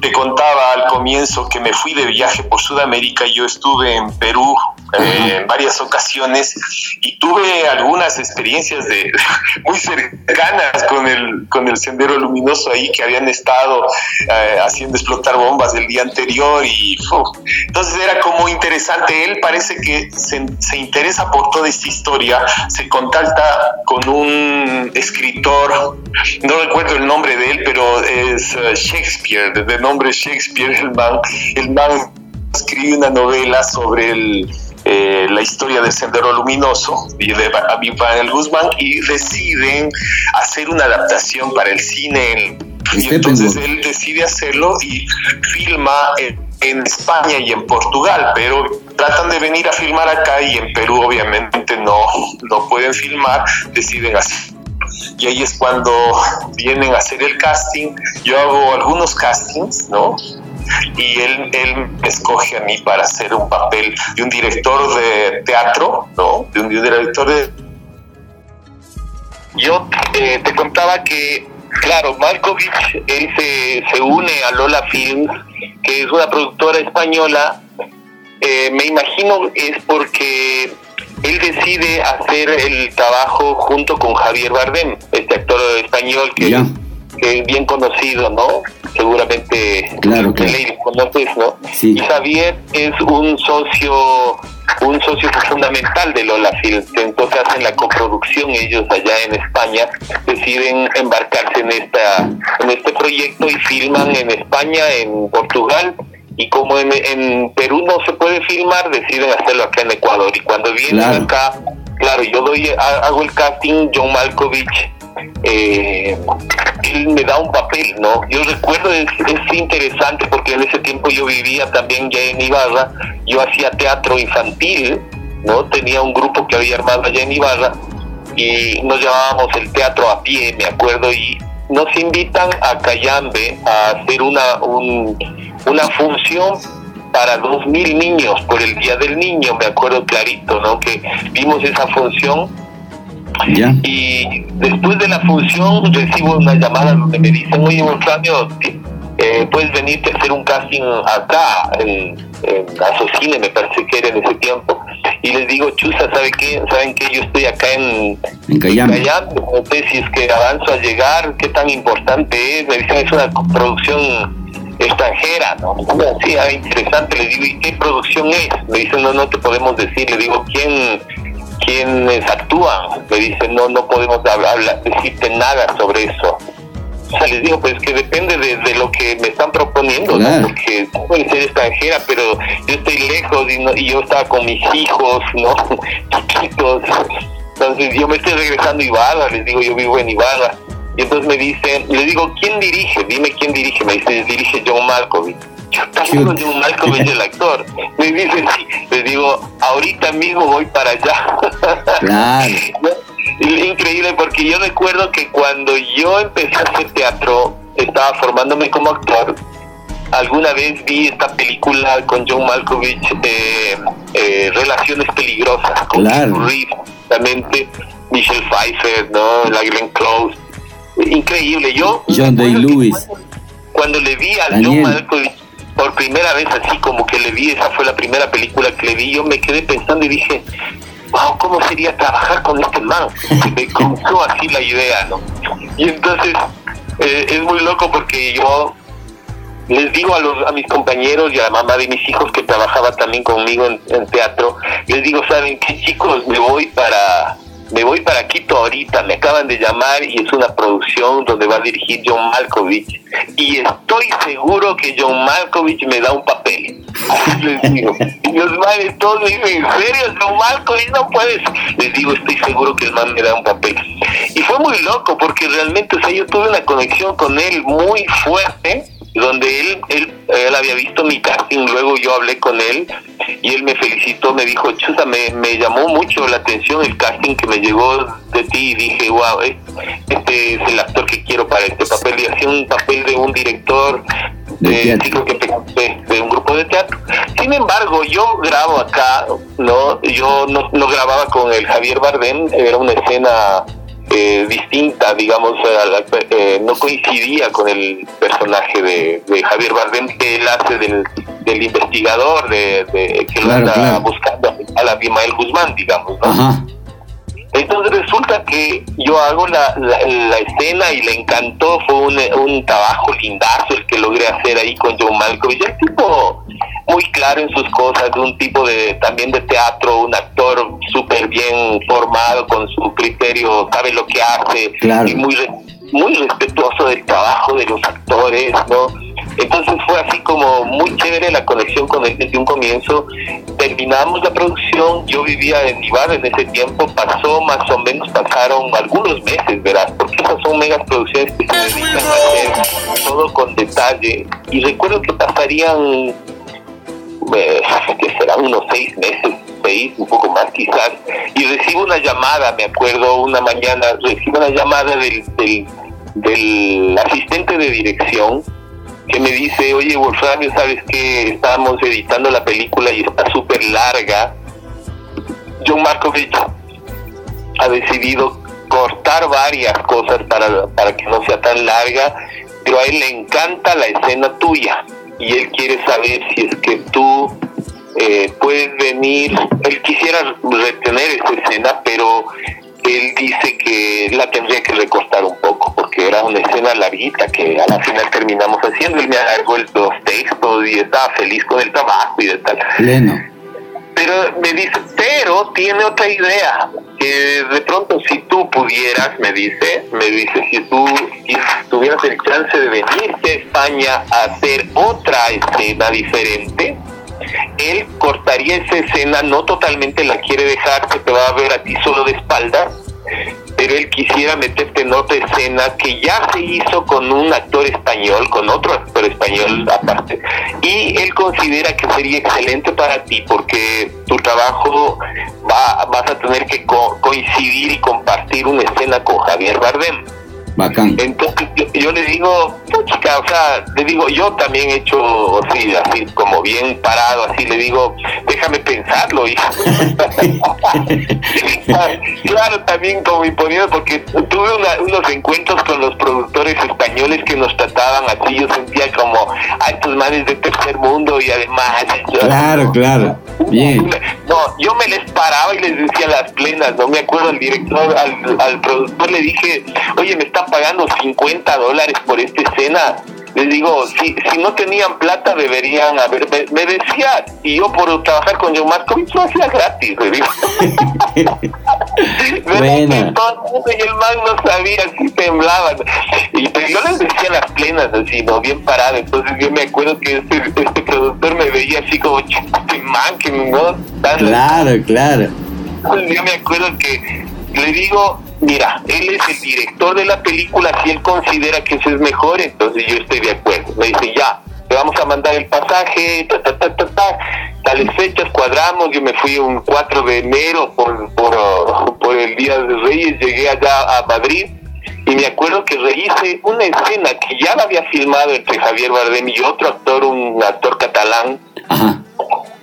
te contaba al comienzo que me fui de viaje por Sudamérica, yo estuve en Perú eh, en varias ocasiones y tuve algunas experiencias de <laughs> muy cercanas con el con el sendero luminoso ahí que habían estado eh, haciendo explotar bombas el día anterior y entonces era como interesante. Él parece que se, se, interesa por toda esta historia se contacta con un escritor no recuerdo el nombre de él pero es uh, Shakespeare de nombre Shakespeare el man el man escribe una novela sobre el eh, la historia del Sendero Luminoso y de Abimael Guzmán y deciden hacer una adaptación para el cine. Y entonces él decide hacerlo y filma en, España y en Portugal, pero tratan de venir a filmar acá y en Perú obviamente no, no pueden filmar, deciden hacer y ahí es cuando vienen a hacer el casting. Yo hago algunos castings, ¿no? y él, él me escoge a mí para hacer un papel de un director de teatro, ¿no? De un, director de... Yo eh, te contaba que, claro, Malkovich, él se, se une a Lola Films, que es una productora española. Eh, me imagino es porque él decide hacer el trabajo junto con Javier Bardem, este actor español que, que es bien conocido, ¿no? seguramente claro, claro. conoces, ¿no? Y Javier es un socio un socio fundamental de Lola Film. Entonces hacen la coproducción ellos allá en España, deciden embarcarse en esta en este proyecto y filman en España, en Portugal y como en, Perú no se puede filmar, deciden hacerlo acá en Ecuador. Y cuando vienen acá, claro, yo doy hago el casting, John Malkovich eh, él me da un papel, ¿no? Yo recuerdo, es, es, interesante porque en ese tiempo yo vivía también ya en Ibarra, yo hacía teatro infantil, ¿no? Tenía un grupo que había armado allá en Ibarra y nos llamábamos el teatro a pie, me acuerdo, y nos invitan a Cayambe a hacer una, una función para dos mil niños por el Día del Niño, me acuerdo clarito, ¿no? Que vimos esa función y después de la función recibo una llamada donde me dicen, oye, Flavio, eh, puedes venirte a hacer un casting acá, en, en Asocine, me parece que era en ese tiempo. Y les digo, Chusa, ¿sabe qué? ¿saben qué? Yo estoy acá en, en Cayambe. no sé si es que avanzo a llegar, qué tan importante es. Me dicen, es una producción extranjera, ¿no? Sí, ah, interesante. Les digo, ¿y qué producción es? Me dicen, no, no te podemos decir. Le digo, ¿quién quienes actúan. Me dicen, no, no podemos hablar, decirte nada sobre eso. O sea, les digo, pues que depende de, lo que me están proponiendo, ¿no? Porque puede ser extranjera, pero yo estoy lejos y, y yo estaba con mis hijos, ¿no? <laughs> Chiquitos. Entonces yo me estoy regresando a Ibarra, les digo, yo vivo en Ibarra. Y entonces me dicen, le digo, ¿quién dirige? Dime quién dirige. Me dice, dirige John Malkovich yo también de Malcolm es el actor. Me dice, sí, les digo, ahorita mismo voy para allá. <laughs> Claro. Increíble porque yo recuerdo que cuando yo empecé a hacer teatro, estaba formándome como actor. Alguna vez vi esta película con John Malkovich, eh, eh, Relaciones Peligrosas, con claro. Reed, Michelle Pfeiffer, ¿no? La Glenn Close. Increíble. Yo. John Day Lewis. Cuando, le vi a John Malkovich por primera vez así como que le vi, esa fue la primera película que le vi, yo me quedé pensando y dije, wow, ¿cómo sería trabajar con este man? Me comenzó así la idea, ¿no? Y entonces eh, es muy loco porque yo les digo a, los, a mis compañeros y a la mamá de mis hijos que trabajaba también conmigo en, en teatro, les digo, ¿saben qué chicos? Me voy para me voy para Quito ahorita, me acaban de llamar y es una producción donde va a dirigir John Malkovich. Y estoy seguro que John Malkovich me da un papel. Les digo. Y los manes todos me dicen, ¿en serio? John Malkovich no puedes. Les digo, estoy seguro que el man me da un papel. Y fue muy loco porque realmente, o sea, yo tuve una conexión con él muy fuerte donde él, él, él, había visto mi casting, luego yo hablé con él y él me felicitó, me dijo, Chusa, me, me llamó mucho la atención el casting que me llegó de ti y dije, wow, este es el actor que quiero para este papel y hacía un papel de un director de, de, de un grupo de teatro. Sin embargo, yo grabo acá, ¿no? Yo no, no grababa con el Javier Bardem, era una escena eh, distinta, digamos, eh, no coincidía con el personaje de, Javier Bardem que él hace del, investigador de, que lo anda buscando a la Bimael Guzmán, digamos, ¿no? Entonces resulta que yo hago la, la, escena y le encantó, fue un, un, trabajo lindazo el que logré hacer ahí con John Malkovich. El tipo muy claro en sus cosas, un tipo de también de teatro, un actor súper bien formado con su criterio, sabe lo que hace y muy muy respetuoso del trabajo de los actores, ¿no? Entonces fue así como muy chévere la conexión con él desde un comienzo. Terminamos la producción, yo vivía en Ibarra en ese tiempo, pasó más o menos, pasaron algunos meses, verás, porque esas son megas producciones que se dedican a hacer todo con detalle. Y recuerdo que pasarían, eh, que serán unos seis meses, seis, un poco más quizás, y recibo una llamada, me acuerdo, una mañana, recibo una llamada del, del, del asistente de dirección que me dice, oye Wolframio, ¿sabes que Estábamos editando la película y está súper larga. John Markovich ha decidido cortar varias cosas para, para que no sea tan larga, pero a él le encanta la escena tuya y él quiere saber si es que tú eh, puedes venir, él quisiera retener esa escena, pero él dice que la tendría que recortar un poco porque era una escena larguita que a la final terminamos haciendo. Él me alargó los textos y estaba feliz con el trabajo y de tal. Pleno. Pero me dice, pero tiene otra idea, que de pronto si tú pudieras, me dice, me dice, si tú tuvieras el chance de venirte a España a hacer otra escena diferente, él cortaría esa escena, no totalmente la quiere dejar, que te va a ver a ti solo de espaldas, pero él quisiera meterte en otra escena que ya se hizo con un actor español, con otro actor español aparte, y él considera que sería excelente para ti porque tu trabajo va, vas a tener que coincidir y compartir una escena con Javier Bardem. Bacán. Entonces yo, le digo, chica, o sea, le digo, yo también he hecho así, así como bien parado, así le digo, déjame pensarlo, hija. <laughs> <laughs> claro, también como imponiendo, porque tuve unos encuentros con los productores españoles que nos trataban así, yo sentía como a estos manes de tercer mundo y además... Claro, claro, bien. No, yo me les paraba y les decía las plenas, no me acuerdo al director, al, al productor le dije, oye, me está pagando 50 dólares por esta escena. Les digo, si, si no tenían plata deberían haber, me, decía, y yo por trabajar con John Markovich lo hacía gratis, le digo. <laughs> bueno. y el man no sabía, así temblaban. Y pero yo les decía las plenas, así, ¿no? Bien parado. Entonces yo me acuerdo que este, este productor me veía así como, este man, que no... claro, claro. Entonces yo me acuerdo que le digo, mira, él es el director de la película, si él considera que eso es mejor, entonces yo estoy de acuerdo. Me dice, ya, te vamos a mandar el pasaje, ta, ta, ta, ta, ta. tales fechas, cuadramos, yo me fui un 4 de enero por, por, por el Día de Reyes, llegué allá a Madrid y me acuerdo que rehice una escena que ya la había filmado entre Javier Bardem y otro actor, un actor catalán. Ajá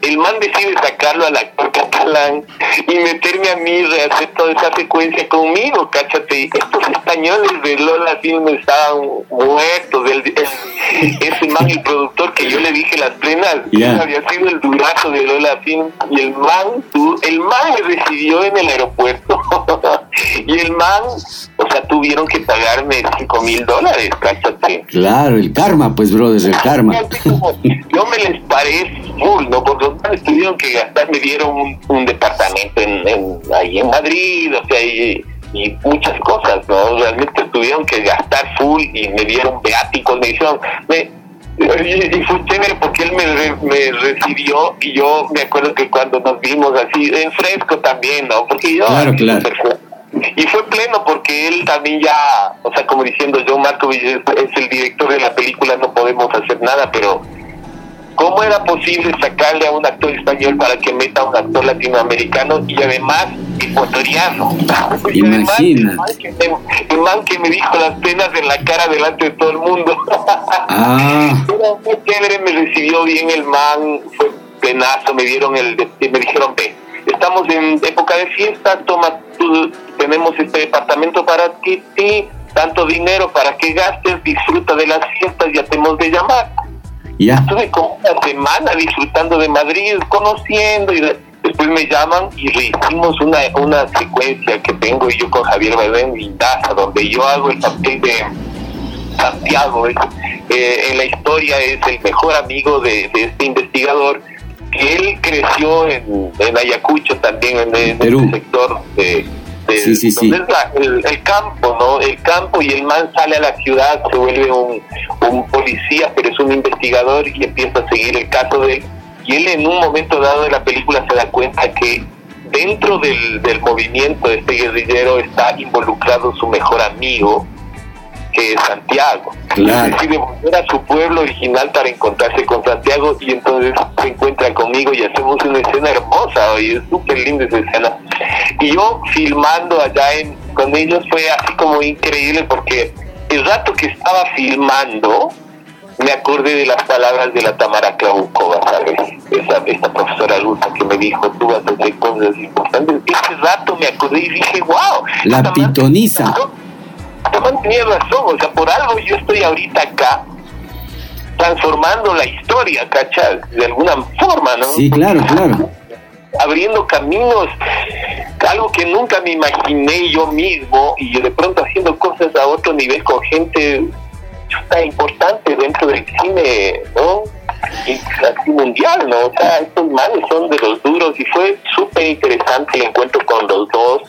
el man decide sacarlo al actor catalán y meterme a mí rehacer toda esa secuencia conmigo, cáchate. Estos españoles de Lola Film estaban muertos. El, ese man, el productor que yo le dije las plenas, había sido el durazo de Lola Film y el man, el man me recibió en el aeropuerto <laughs> y el man, o sea, tuvieron que pagarme 5 mil dólares, cáchate. Claro, el karma, pues, brother, el karma. Yo me les paré full, ¿no? Porque tuvieron que gastar, me dieron un, departamento en, ahí en Madrid, o sea, y, muchas cosas, ¿no? Realmente tuvieron que gastar full y me dieron beáticos, me dijeron, me, y fue chévere porque él me, me recibió y yo me acuerdo que cuando nos vimos así, en fresco también, ¿no? Porque yo... Claro, claro. Y fue pleno porque él también ya, o sea, como diciendo, John Markovich es el director de la película, no podemos hacer nada, pero ¿Cómo era posible sacarle a un actor español para que meta a un actor latinoamericano y además ecuatoriano? Imagina. el, man que me, dijo las penas en la cara delante de todo el mundo. Ah. <laughs> Era muy chévere, me recibió bien el man, fue penazo, me dieron el, me dijeron, ve, estamos en época de fiesta, toma, tenemos este departamento para ti, tanto dinero para que gastes, disfruta de las fiestas, ya tenemos de llamar Estuve como una semana disfrutando de Madrid, conociendo y después me llaman y hicimos una, una secuencia que tengo yo con Javier Bardem Lindaza, donde yo hago el papel de Santiago. Eh, en la historia es el mejor amigo de, este investigador que él creció en, Ayacucho también, en, en el sector de sí, sí, sí. el, campo, ¿no? El campo y el man sale a la ciudad, se vuelve un, un policía, pero es un investigador y empieza a seguir el caso de él. Y él en un momento dado de la película se da cuenta que dentro del, del movimiento de este guerrillero está involucrado su mejor amigo, que es Santiago. Claro. Decide volver a su pueblo original para encontrarse con Santiago y entonces se encuentra conmigo y hacemos una escena hermosa y es súper linda esa escena. Y yo filmando allá en, con ellos fue así como increíble porque el rato que estaba filmando me acordé de las palabras de la Tamara Claucova, ¿sabes? Esa, esta profesora adulta que me dijo, tú vas a hacer cosas importantes. Ese rato me acordé y dije, wow. La pitoniza tenía razón, o sea, por algo yo estoy ahorita acá transformando la historia, ¿cachai? De alguna forma, ¿no? Sí, claro, claro. Abriendo caminos, algo que nunca me imaginé yo mismo y de pronto haciendo cosas a otro nivel con gente importante dentro del cine, ¿no? mundial, ¿no? O sea, estos manes son de los duros y fue súper interesante el encuentro con los dos.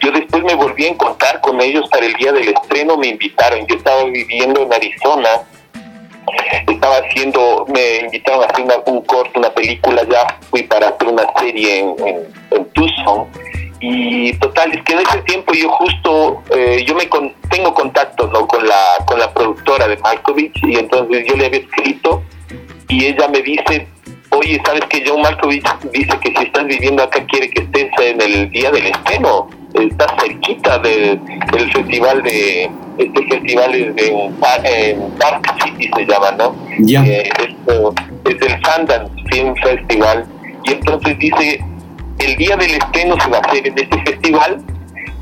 Yo después me volví a encontrar con ellos para el día del estreno, me invitaron. Yo estaba viviendo en Arizona, estaba haciendo, me invitaron a hacer un corto, una película, ya fui para hacer una serie en, en, Tucson. Y total, es que en ese tiempo yo justo, eh, yo me tengo contacto ¿no? con, la, con la productora de Malkovich y entonces yo le había escrito y ella me dice, oye, ¿sabes que John Malkovich dice que si estás viviendo acá quiere que estés en el día del estreno? Está cerquita de, del festival de, este festival es en, Park City se llama, ¿no? Ya. Eh, es, es el Sundance Film Festival. Y entonces dice, el día del estreno se va a hacer en este festival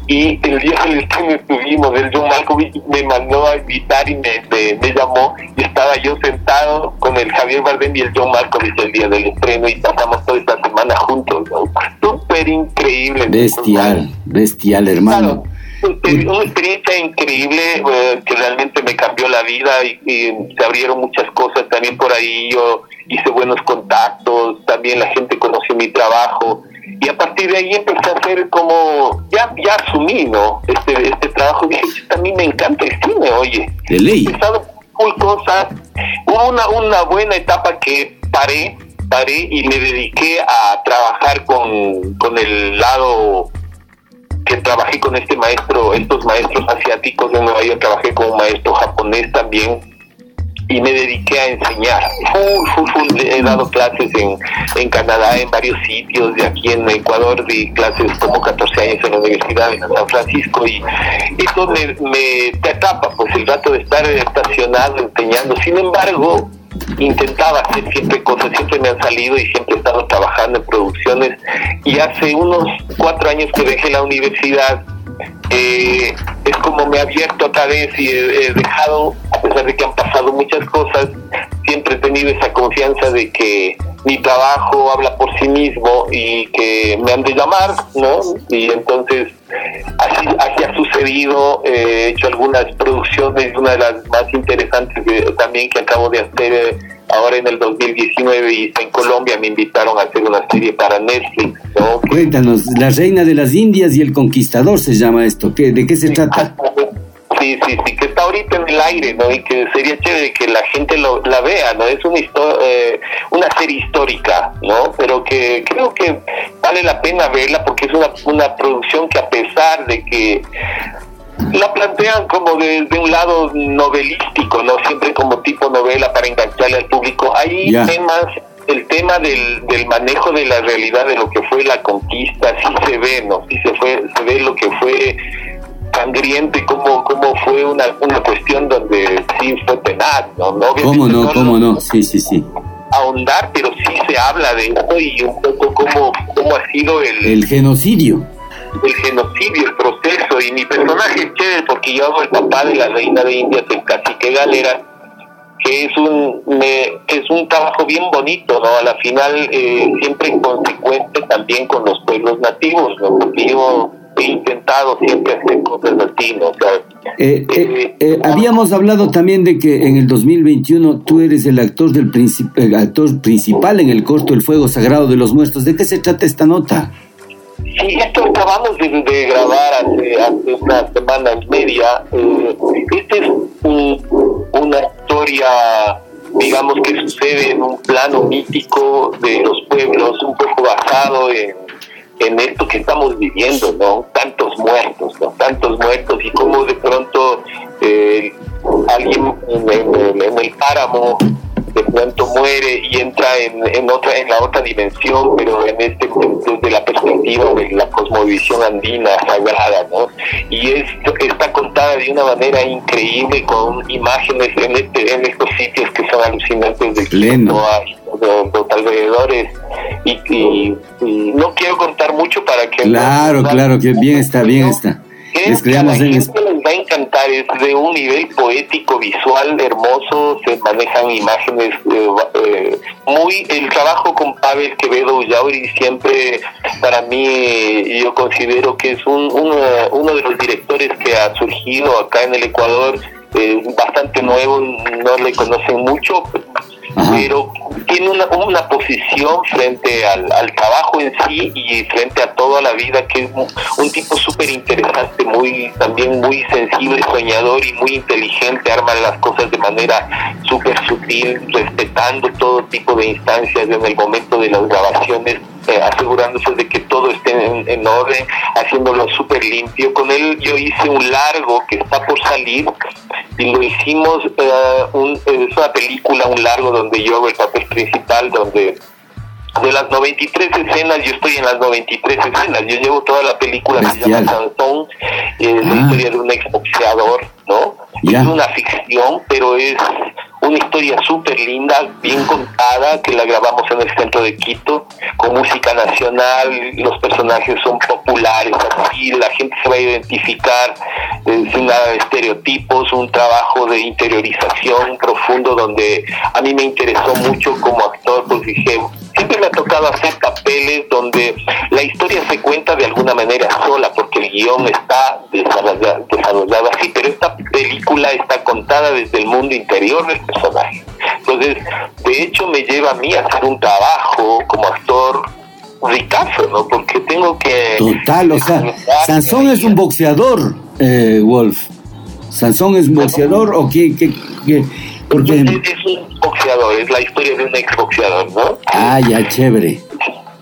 y el día del estreno estuvimos, el John Malkovich me mandó a invitar y me, me, llamó y estaba yo sentado con el Javier Bardem y el John Malkovich el día del estreno y pasamos toda esta semana juntos, ¿no? Súper increíble. Bestial, bestial, hermano. una experiencia increíble eh, que realmente me cambió la vida y, y, se abrieron muchas cosas también por ahí. Yo hice buenos contactos, también la gente conoció mi trabajo y a partir de ahí empecé a hacer como, ya, ya asumí, ¿no? Este, este trabajo, dije, también me encanta el cine, oye. De ley. He empezado muy cosas. Hubo una, una buena etapa que paré, paré y me dediqué a trabajar con, con el lado que trabajé con este maestro, estos maestros asiáticos de Nueva York, trabajé con un maestro japonés también, y me dediqué a enseñar. he dado clases en, en Canadá, en varios sitios, y aquí en Ecuador di clases como 14 años en la Universidad de San Francisco y eso me, me te atrapa, pues el rato de estar estacionado enseñando. Sin embargo, intentaba hacer siempre cosas, siempre me han salido y siempre he estado trabajando en producciones y hace unos cuatro años que dejé la universidad eh, es como me ha abierto otra vez y he, dejado, a pesar de que han pasado muchas cosas, siempre he tenido esa confianza de que mi trabajo habla por sí mismo y que me han de llamar, ¿no? Y entonces así, así ha sucedido, he hecho algunas producciones, una de las más interesantes también que acabo de hacer. Eh, ahora en el 2019 y en Colombia me invitaron a hacer una serie para Netflix. Cuéntanos, La Reina de las Indias y El Conquistador se llama esto. ¿Qué, ¿De qué se trata? Sí, sí, sí, que está ahorita en el aire, ¿no? Y que sería chévere que la gente lo, la vea, ¿no? Es una, eh, una serie histórica, ¿no? Pero que creo que vale la pena verla porque es una, una producción que a pesar de que la plantean como desde un lado novelístico, no siempre como tipo novela para engancharle al público. Hay temas, el tema del, del manejo de la realidad de lo que fue la conquista, sí se ve, ¿no? Sí se, fue, se ve lo que fue sangriento y cómo, cómo fue una, una cuestión donde sí fue penal, ¿no? ¿No? ¿Cómo no? ¿Cómo no? Sí, sí, sí. Ahondar, pero sí se habla de eso y un poco cómo, cómo ha sido el... El genocidio el genocidio, el proceso, y mi personaje es chévere porque yo hago el papá de la reina de Indias, el cacique Galera, que es un es un trabajo bien bonito, ¿no? A la final eh, siempre consecuente también con los pueblos nativos, ¿no? Porque yo he intentado siempre hacer cosas así, ¿no? Eh, eh, habíamos hablado también de que en el 2021 tú eres el actor del el actor principal en el corto El Fuego Sagrado de los Muertos. ¿De qué se trata esta nota? Sí, esto acabamos de, grabar hace, hace, una semana y media. Eh, esta es una historia, digamos, que sucede en un plano mítico de los pueblos, un poco basado en, en esto que estamos viviendo, ¿no? Tantos muertos, ¿no? Tantos muertos y cómo de pronto eh, alguien en, en el páramo de pronto muere y entra en, otra en la otra dimensión pero en este desde la perspectiva de la cosmovisión andina sagrada no y esto está contada de una manera increíble con imágenes en este en estos sitios que son alucinantes de los alrededores. Y, no quiero contar mucho para que claro claro que bien está bien está les a la gente les va a encantar, es de un nivel poético, visual, hermoso, se manejan imágenes eh, eh, muy... El trabajo con Pavel Quevedo Ullauri siempre para mí yo considero que es un, uno de los directores que ha surgido acá en el Ecuador, eh, bastante nuevo, no le conocen mucho, pero tiene una, una posición frente al, trabajo en sí y frente a toda la vida que es un, tipo súper interesante, muy también muy sensible, soñador y muy inteligente, arma las cosas de manera súper sutil, respetando todo tipo de instancias en el momento de las grabaciones eh, asegurándose de que todo esté en, orden, haciéndolo súper limpio. Con él yo hice un largo que está por salir y lo hicimos, eh, un, es una película, un largo donde yo hago el papel principal, donde de las 93 escenas, yo estoy en las 93 escenas, yo llevo toda la película, se llama Sansón, es la ah. historia de un exboxeador, ¿no? Es una ficción, pero es una historia súper linda, bien contada, que la grabamos en el centro de Quito, con música nacional, los personajes son populares, así la gente se va a identificar eh, sin nada de estereotipos, un trabajo de interiorización profundo donde a mí me interesó mucho como actor, pues dije, siempre me ha tocado hacer papeles donde la historia se cuenta de alguna manera sola, guion está desarrollado, desarrollado así, pero esta película está contada desde el mundo interior del personaje. Entonces, de hecho, me lleva a mí a hacer un trabajo como actor ricazo, ¿no? Porque tengo que... Total, o sea, Sansón es un boxeador, eh, Wolf. ¿Sansón es un boxeador o qué, qué, qué? Porque... Es, un boxeador, es la historia de un exboxeador, ¿no? Ah, ya, chévere.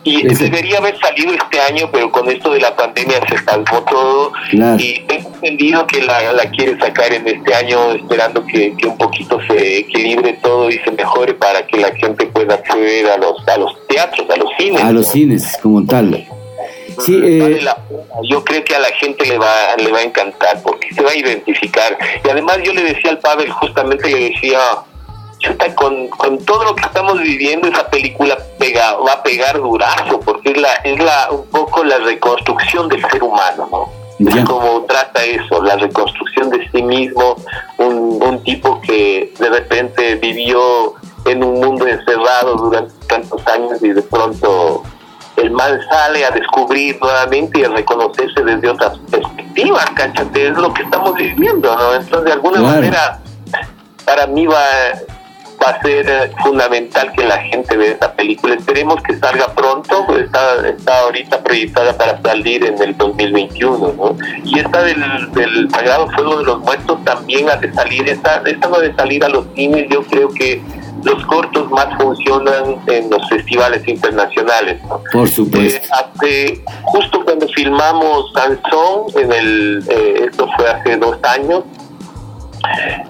Y debería haber salido este año, pero con esto de la pandemia se calmó todo. Y tengo entendido que la, la quiere sacar en este año, esperando que, que, un poquito se equilibre todo y se mejore para que la gente pueda acceder a los, a los teatros, a los cines. A los cines, como tal. Sí, eh, yo creo que a la gente le va, le va a encantar porque se va a identificar. Y además yo le decía al Pavel, justamente le decía, chuta, con, con todo lo que estamos viviendo, esa película pega, va a pegar durazo, porque es la, es la, un poco la reconstrucción del ser humano, ¿no? Es como trata eso, la reconstrucción de sí mismo, un, un tipo que de repente vivió en un mundo encerrado durante tantos años y de pronto el mal sale a descubrir nuevamente y a reconocerse desde otras perspectivas, cáchate, es lo que estamos viviendo, ¿no? Entonces, de alguna manera, para mí va, va a ser eh, fundamental que la gente vea esta película. Esperemos que salga pronto, está, está ahorita proyectada para salir en el 2021, ¿no? Y esta del, del Sagrado Fuego de los Muertos también ha de salir, esta, esta no ha de salir a los cines, yo creo que los cortos más funcionan en los festivales internacionales. Por supuesto. Eh, justo cuando filmamos Sansón, en el, eh, esto fue hace dos años,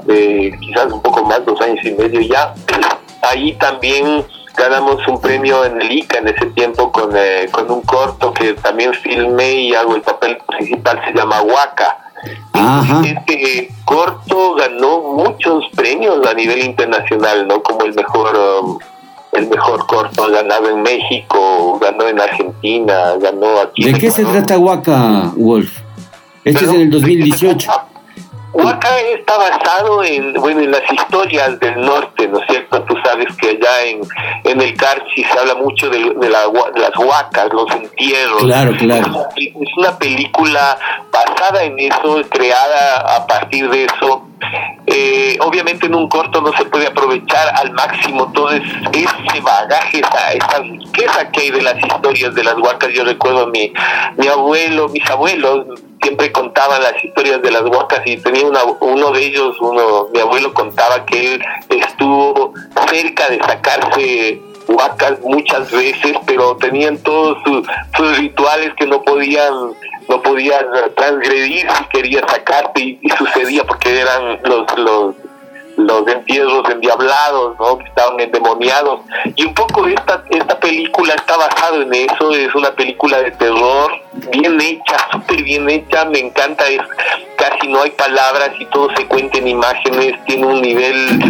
eh, quizás un poco más, dos años y medio ya, ahí también ganamos un premio en el ICA en ese tiempo con, con un corto que también filmé y hago el papel principal, se llama Huaca este corto ganó muchos premios a nivel internacional, ¿no? Como el mejor um, el mejor corto ganado en México, ganó en Argentina, ganó aquí. ¿De qué se trata Waka Wolf? Este es en el 2018. Huaca está basado en, bueno, en las historias del norte, ¿no es cierto? Tú sabes que allá en, en el Carchi se habla mucho de, de, la, de las huacas, los entierros. Claro, claro. Es una película basada en eso, creada a partir de eso. Eh, obviamente en un corto no se puede aprovechar al máximo todo ese bagaje, esa, esa riqueza que hay de las historias de las huacas. Yo recuerdo a mi, mi abuelo, mis abuelos, siempre contaban las historias de las huacas y tenía una, uno de ellos, uno, mi abuelo contaba que él estuvo cerca de sacarse huacas muchas veces, pero tenían todos sus, rituales que no podían no podían transgredir si quería sacarte y, y sucedía porque eran los, los los entierros endiablados, ¿no? que estaban endemoniados. Y un poco esta, esta película está basada en eso, es una película de terror, bien hecha, súper bien hecha, me encanta, es casi no hay palabras y todo se cuenta en imágenes, tiene un nivel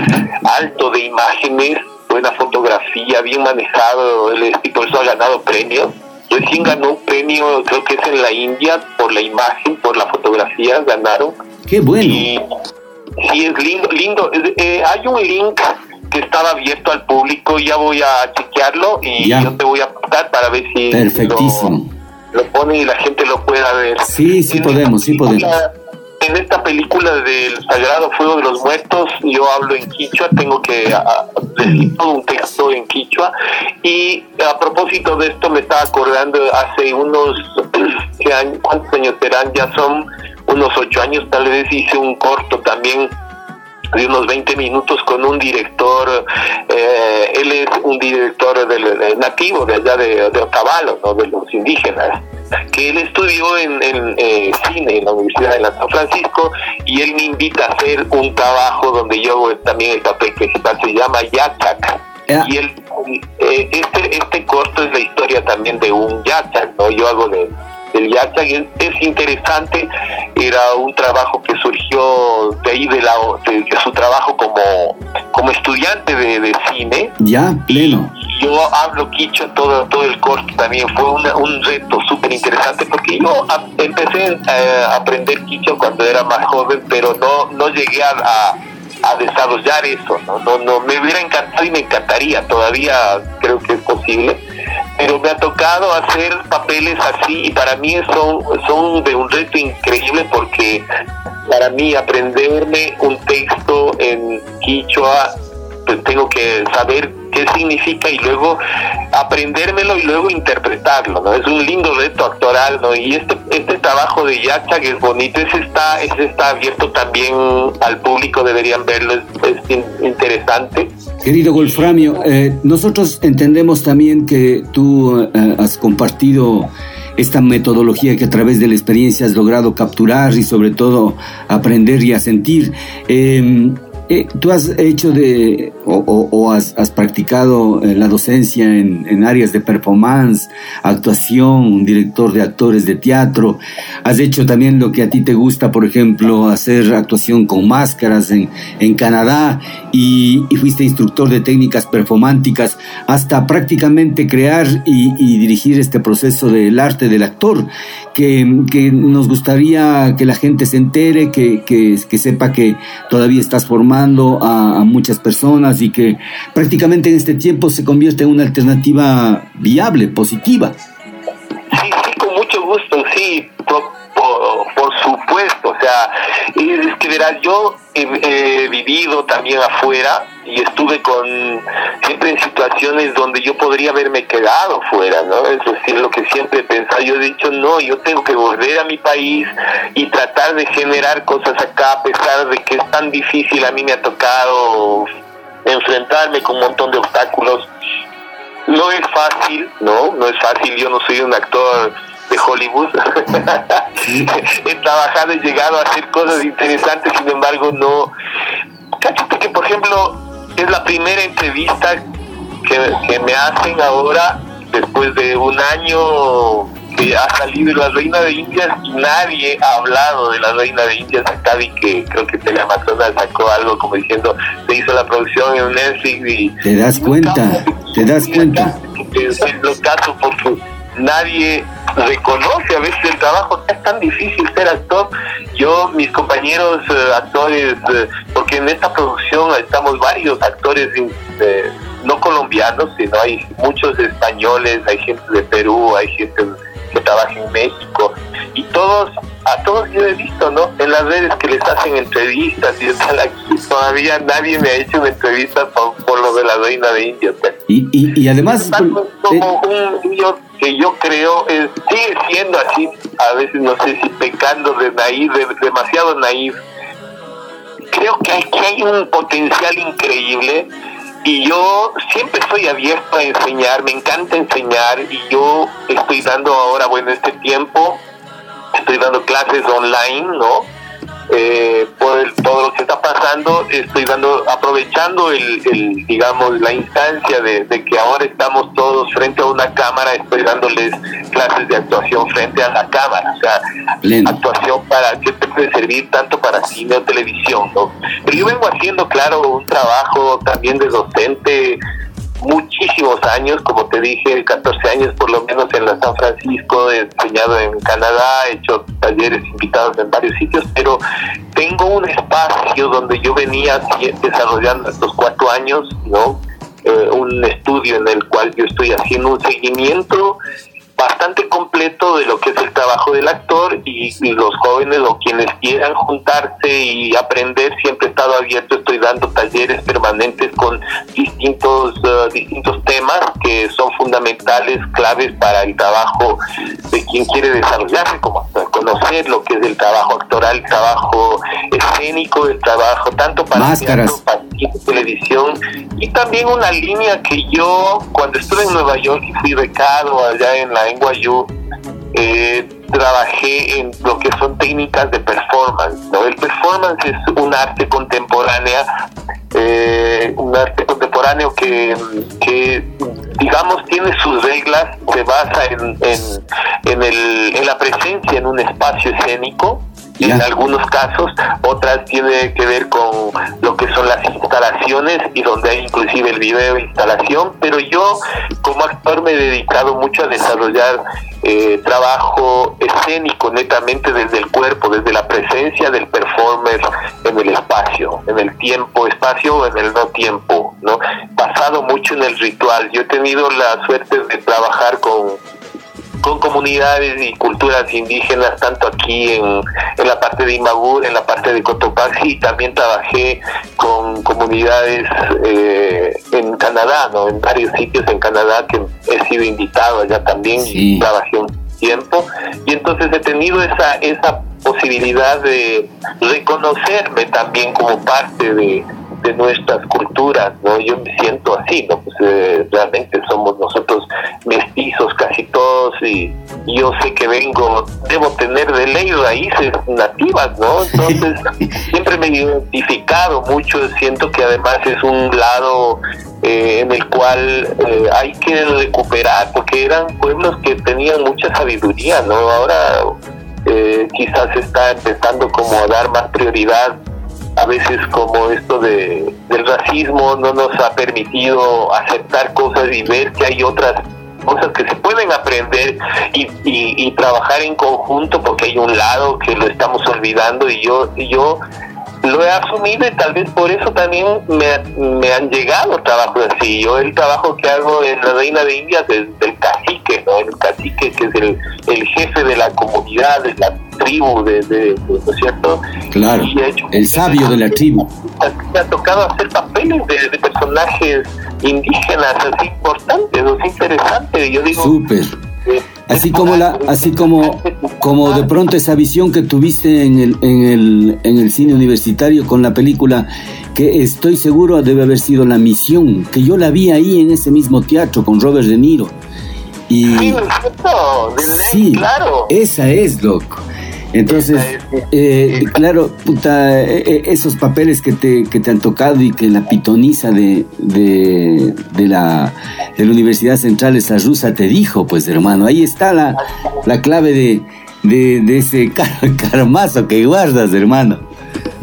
alto de imágenes, buena fotografía, bien manejado, y por eso ha ganado premios. Recién ganó un premio, creo que es en la India, por la imagen, por la fotografía, ganaron. Qué bueno. Sí, es lindo, lindo. Eh, hay un link que estaba abierto al público, ya voy a chequearlo y yo te voy a apuntar para ver si Perfectísimo. Lo, lo pone y la gente lo pueda ver. Sí, sí podemos, sí podemos. en esta película del Sagrado Fuego de los Muertos, yo hablo en quichua, tengo que decir todo un texto en quichua. Y a propósito de esto, me estaba acordando hace unos, <clears throat> ¿qué años, ¿cuántos años serán? Ya son unos ocho años, tal vez hice un corto también de unos 20 minutos con un director, eh, él es un director del, nativo de allá de, de Otavalo, ¿no? de los indígenas, que él estudió en, eh, cine en la Universidad de San Francisco y él me invita a hacer un trabajo donde yo también el papel principal se llama Yachak. Y él, eh, este, este corto es la historia también de un Yachak, ¿no? Yo hago de del Yachag es, interesante, era un trabajo que surgió de ahí de, la, de, su trabajo como, como estudiante de, cine. Ya, pleno. Yo hablo quicho todo, todo el corto también, fue un reto súper interesante porque yo empecé eh, a aprender quicho cuando era más joven, pero no, no llegué a, a desarrollar eso, ¿no? No, no, me hubiera encantado y me encantaría, todavía creo que es posible, pero me ha tocado hacer papeles así y para mí son, son de un reto increíble porque para mí aprenderme un texto en quichua, tengo que saber qué significa y luego aprendérmelo y luego interpretarlo, ¿no? Es un lindo reto actoral, ¿no? Y este, este trabajo de Yacha que es bonito, ese está, ese está abierto también al público, deberían verlo, es, interesante. Querido Wolframio, eh, nosotros entendemos también que tú eh, has compartido esta metodología que a través de la experiencia has logrado capturar y sobre todo aprender y a sentir. Eh, eh, ¿Tú has hecho de o, has, practicado eh, la docencia en, áreas de performance, actuación, director de actores de teatro? ¿Has hecho también lo que a ti te gusta, por ejemplo, hacer actuación con máscaras en, en Canadá y, fuiste instructor de técnicas performánticas hasta prácticamente crear y, dirigir este proceso del arte del actor? Que, nos gustaría que la gente se entere, que, que sepa que todavía estás formando a, muchas personas y que prácticamente en este tiempo se convierte en una alternativa viable, positiva. Sí, sí, con mucho gusto, sí, por, supuesto, o sea, es que verás, yo he, vivido también afuera y estuve con siempre en situaciones donde yo podría haberme quedado fuera, ¿no? Es decir, lo que siempre he pensado, yo he dicho, no, yo tengo que volver a mi país y tratar de generar cosas acá, a pesar de que es tan difícil, a mí me ha tocado enfrentarme con un montón de obstáculos. No es fácil, ¿no? No es fácil, yo no soy un actor de Hollywood. <laughs> He trabajado, he llegado a hacer cosas interesantes, sin embargo, no. Cáchate que, por ejemplo, es la primera entrevista que, me hacen ahora, después de un año que ha salido la reina de Indias y nadie ha hablado de la reina de Indias acá vi que creo que Teleamazonas sacó algo como diciendo se hizo la producción en Netflix y te das cuenta te das cuenta los casos porque nadie reconoce a veces el trabajo, es tan difícil ser actor. Yo, mis compañeros eh, actores, eh, porque en esta producción estamos varios actores no colombianos, sino hay muchos españoles, hay gente de Perú, hay gente que trabaja en México, y todos, a todos yo he visto, ¿no? En las redes que les hacen entrevistas y están aquí, todavía nadie me ha hecho una entrevista por, lo de la reina de India. Pues. Y, y, además... como un niño que yo creo es, sigue siendo así, a veces no sé si pecando de naif, demasiado naif. Creo que aquí hay un potencial increíble y yo siempre estoy abierto a enseñar, me encanta enseñar y yo estoy dando ahora, bueno, este tiempo, estoy dando clases online, ¿no? Eh, por todo lo que está pasando, estoy dando, aprovechando el, digamos, la instancia de, que ahora estamos todos frente a una cámara, estoy dándoles clases de actuación frente a la cámara, o sea, actuación para que te puede servir tanto para cine o televisión, ¿no? Pero yo vengo haciendo, claro, un trabajo también de docente muchísimos años, como te dije, 14 años por lo menos en la San Francisco, he enseñado en Canadá, he hecho talleres invitados en varios sitios, pero tengo un espacio donde yo venía desarrollando estos cuatro años, ¿no? Eh, un estudio en el cual yo estoy haciendo un seguimiento bastante completo de lo que es el trabajo del actor y, los jóvenes o quienes quieran juntarse y aprender, siempre he estado abierto, estoy dando talleres permanentes con distintos, uh, distintos temas que son fundamentales, claves para el trabajo de quien quiere desarrollarse, como conocer lo que es el trabajo actoral, el trabajo escénico, el trabajo tanto para teatro, para televisión. Y también una línea que yo cuando estuve en Nueva York y fui becado allá en la NYU, eh, trabajé en lo que son técnicas de performance. ¿no? El performance es un arte contemporánea, eh, un arte contemporáneo que, digamos, tiene sus reglas, se basa en, en, el, en la presencia en un espacio escénico en algunos casos, otras tiene que ver con lo que son las instalaciones y donde hay inclusive el video de instalación, pero yo como actor me he dedicado mucho a desarrollar eh, trabajo escénico netamente desde el cuerpo, desde la presencia del performer en el espacio, en el tiempo, espacio, en el no tiempo, ¿no? Basado mucho en el ritual. Yo he tenido la suerte de trabajar con con comunidades y culturas indígenas, tanto aquí en, en la parte de Imbabur, en la parte de Cotopaxi, y también trabajé con comunidades eh, en Canadá, ¿no? en varios sitios en Canadá que he sido invitado allá también y trabajé un tiempo. Y entonces he tenido esa, esa posibilidad de reconocerme también como parte de, de nuestras culturas, ¿no? Yo me siento así, ¿no? Pues eh, realmente somos nosotros mestizos casi todos y, yo sé que vengo, debo tener de ley raíces nativas, ¿no? Entonces <laughs> siempre me he identificado mucho, siento que además es un lado eh, en el cual eh, hay que recuperar, porque eran pueblos que tenían mucha sabiduría, ¿no? Ahora quizás está empezando como a dar más prioridad a veces como esto de, del racismo no nos ha permitido aceptar cosas y ver que hay otras cosas que se pueden aprender y, y, trabajar en conjunto porque hay un lado que lo estamos olvidando y yo y yo lo he asumido y tal vez por eso también me, me han llegado trabajos así. Yo el trabajo que hago en la Reina de Indias es del cacique, ¿no? El cacique que es el, el jefe de la comunidad, de la tribu, de, de, ¿no es cierto? Claro, el sabio de la tribu. Me ha tocado hacer papeles de, personajes indígenas así importantes, o interesantes. Yo digo... Súper Así como la, así como, como de pronto esa visión que tuviste en el, en el, en el cine universitario con la película, que estoy seguro debe haber sido la misión, que yo la vi ahí en ese mismo teatro con Robert De Niro. Y, sí, claro. Esa es, loco. Entonces, eh, claro, puta, eh, eh, esos papeles que te, que te han tocado y que la pitoniza de, de, la, de la Universidad Central esa rusa te dijo, pues hermano, ahí está la, la clave de, de, ese <laughs> carmazo que guardas, hermano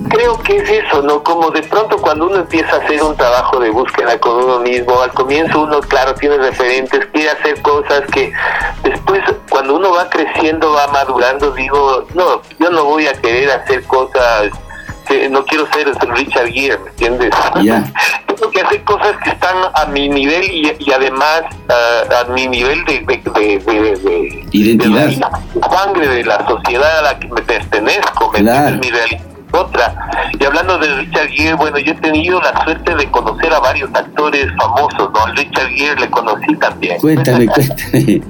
creo que es eso, ¿no? Como de pronto cuando uno empieza a hacer un trabajo de búsqueda con uno mismo, al comienzo uno, claro, tiene referentes, quiere hacer cosas que después, cuando uno va creciendo, va madurando, digo, no, yo no voy a querer hacer cosas que no quiero ser Richard Gere, ¿me entiendes? <laughs> Tengo que hacer cosas que están a mi nivel y, además a mi nivel de, de, identidad, de la sangre de la sociedad a la que me pertenezco, ¿me entiendes? Mi realidad otra. Y hablando de Richard Gere, bueno, yo he tenido la suerte de conocer a varios actores famosos, ¿no? Richard Gere le conocí también. Cuéntame, <laughs> cuéntame.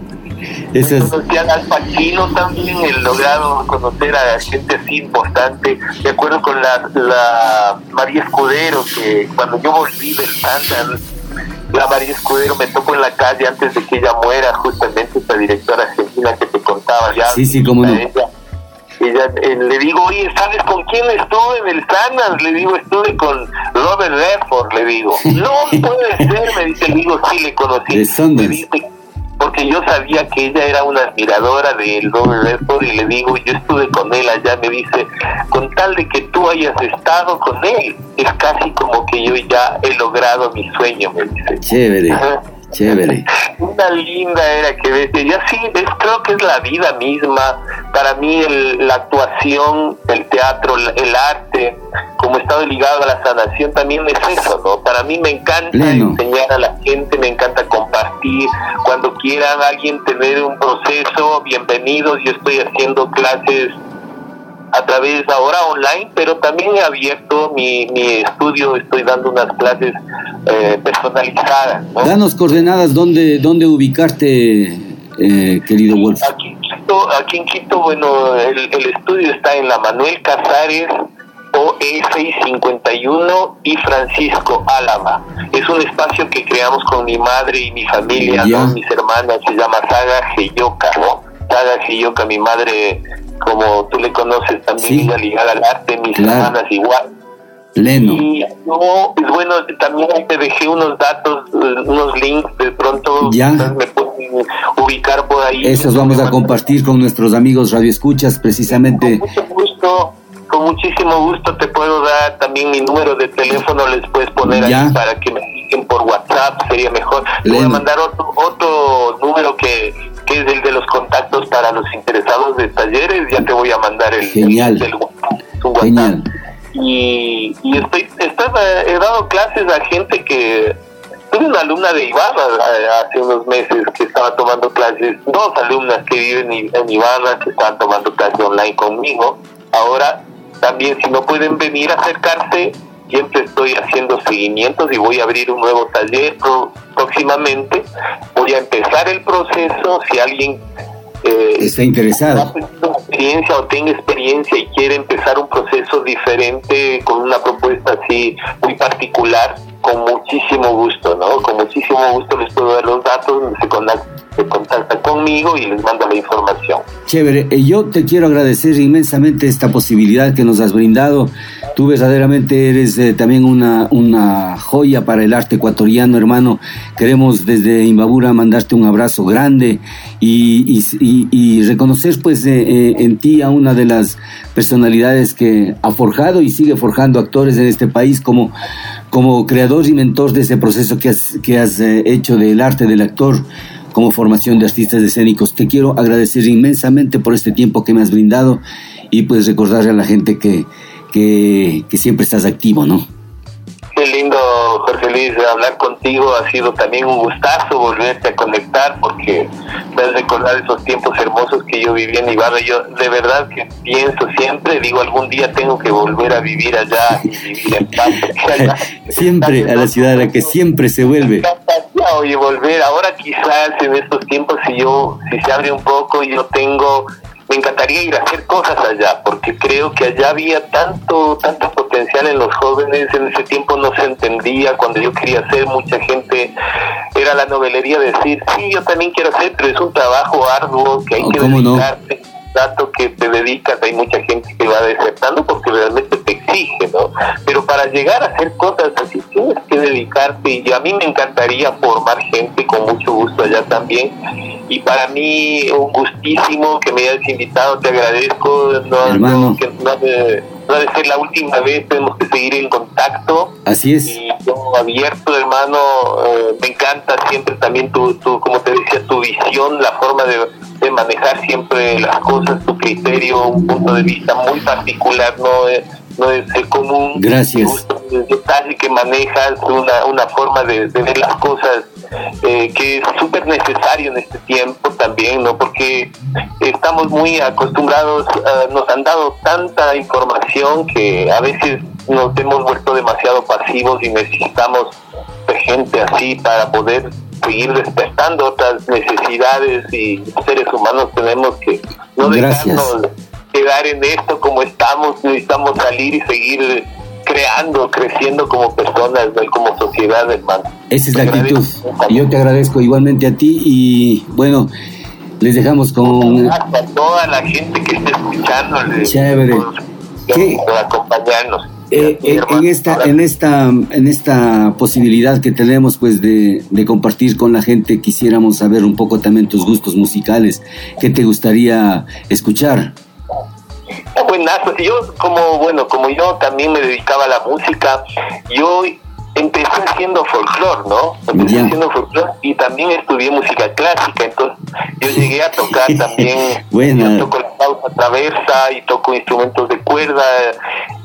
Conocí a Al Pacino también, he logrado conocer a gente así importante. De acuerdo con la, la María Escudero, que cuando yo volví del Santa, la María Escudero me tocó en la calle antes de que ella muera, justamente esta directora argentina que te contaba ya. Sí, sí, cómo no. Ya, eh, le digo, oye, ¿sabes con quién estuve en el Sanas? Le digo, estuve con Robert Redford, le digo. No puede ser, me dice, le digo, sí, le conocí. Me dice, porque yo sabía que ella era una admiradora de Robert Redford y le digo, yo estuve con él allá, me dice, con tal de que tú hayas estado con él, es casi como que yo ya he logrado mi sueño, me dice. Chévere. Chévere. Una linda era que decía, ya sí, es, creo que es la vida misma. Para mí la actuación, el teatro, el arte, como estado ligado a la sanación, también es eso, ¿no? Para mí me encanta enseñar a la gente, me encanta compartir. Cuando quieran alguien tener un proceso, bienvenidos. Yo estoy haciendo clases a través ahora online, pero también he abierto mi, mi estudio, estoy dando unas clases eh, personalizadas. Danos coordenadas, ¿dónde, dónde ubicarte, eh, querido Wolf? Aquí en Quito, aquí en Quito bueno, el, el estudio está en la Manuel Casares OE651 y Francisco Álava. Es un espacio que creamos con mi madre y mi familia, mis hermanas, se llama Saga Geyoka, ¿no? Saga Geyoka, mi madre como tú le conoces también, ligada al arte, mis hermanas igual. Leno. Y yo, pues bueno, también te dejé unos datos, unos links, de pronto ya. me pueden ubicar por ahí. Esos vamos a compartir con nuestros amigos radioescuchas, precisamente. Con mucho gusto, con muchísimo gusto te puedo dar también mi número de teléfono, les puedes poner ahí para que me por WhatsApp, sería mejor. Te voy a mandar otro, otro número que que es el de los contactos para los interesados de talleres, ya te voy a mandar el, Genial. Genial. Y, y estoy, estoy, he dado clases a gente que tuve una alumna de Ibarra eh, hace unos meses que estaba tomando clases, dos alumnas que viven en Ibarra que estaban tomando clases online conmigo. Ahora también si no pueden venir a acercarse, siempre estoy haciendo seguimientos y voy a abrir un nuevo taller próximamente. Voy a empezar el proceso. Si alguien eh, está interesado experiencia o tenga experiencia y quiere empezar un proceso diferente con una propuesta así muy particular, con muchísimo gusto, ¿no? Con muchísimo gusto les puedo dar los datos, se se contacta conmigo y les mando la información. Chévere, eh, yo te quiero agradecer inmensamente esta posibilidad que nos has brindado. Tú verdaderamente eres eh, también una, una joya para el arte ecuatoriano, hermano. Queremos desde Imbabura mandarte un abrazo grande y, reconocer pues eh, en ti a una de las personalidades que ha forjado y sigue forjando actores en este país como, como creador y mentor de ese proceso que has, que has hecho del arte del actor como formación de artistas escénicos. Te quiero agradecer inmensamente por este tiempo que me has brindado y pues recordarle a la gente que, que, que siempre estás activo, ¿no? Qué lindo, Jorge Luis, hablar contigo. Ha sido también un gustazo volverte a conectar porque me has recordar esos tiempos hermosos que yo viví en Ibarra. Yo de verdad que pienso siempre, digo, algún día tengo que volver a vivir allá y vivir en paz. <laughs> siempre a la ciudad a la que siempre se vuelve. Oye, volver. Ahora quizás en estos tiempos, si yo, si se abre un poco, yo tengo me encantaría ir a hacer cosas allá, porque creo que allá había tanto, tanto potencial en los jóvenes, en ese tiempo no se entendía, cuando yo quería hacer, mucha gente era la novelería decir, sí, yo también quiero hacer, pero es un trabajo arduo que hay oh, que dedicarse. Dato que te dedicas, hay mucha gente que va desertando porque realmente te exige, ¿no? Pero para llegar a hacer cosas así tienes que dedicarte y a mí me encantaría formar gente con mucho gusto allá también y para mí un gustísimo que me hayas invitado, te agradezco, no, que no, debe, ser la última vez, tenemos que seguir en contacto. Así es. Y yo abierto, hermano, eh, me encanta siempre también tu, tu, como te decía, tu visión, la forma de, de manejar siempre las cosas, tu criterio, un punto de vista muy particular, no es, no es el común. Gracias. El detalle que manejas, una, una forma de, de ver las cosas eh, que es súper necesario en este tiempo también, ¿no? Porque estamos muy acostumbrados, uh, nos han dado tanta información que a veces nos hemos vuelto demasiado pasivos y necesitamos de gente así para poder seguir despertando otras necesidades y seres humanos tenemos que no dejarnos quedar en esto como estamos, necesitamos salir y seguir creando, creciendo como personas, como sociedad, hermano. Esa es la actitud. Yo te agradezco igualmente a ti y bueno, les dejamos con... A toda la gente que esté escuchando. Chévere. Por, acompañarnos. Eh, eh, en esta en esta en esta posibilidad que tenemos pues de, de, compartir con la gente quisiéramos saber un poco también tus gustos musicales qué te gustaría escuchar Yo como, bueno, como yo también me dedicaba a la música, yo empecé haciendo folclore, ¿no? Empecé haciendo folclore y también estudié música clásica, entonces yo llegué a tocar <laughs> también, bueno. yo toco la pausa traversa y toco instrumentos de cuerda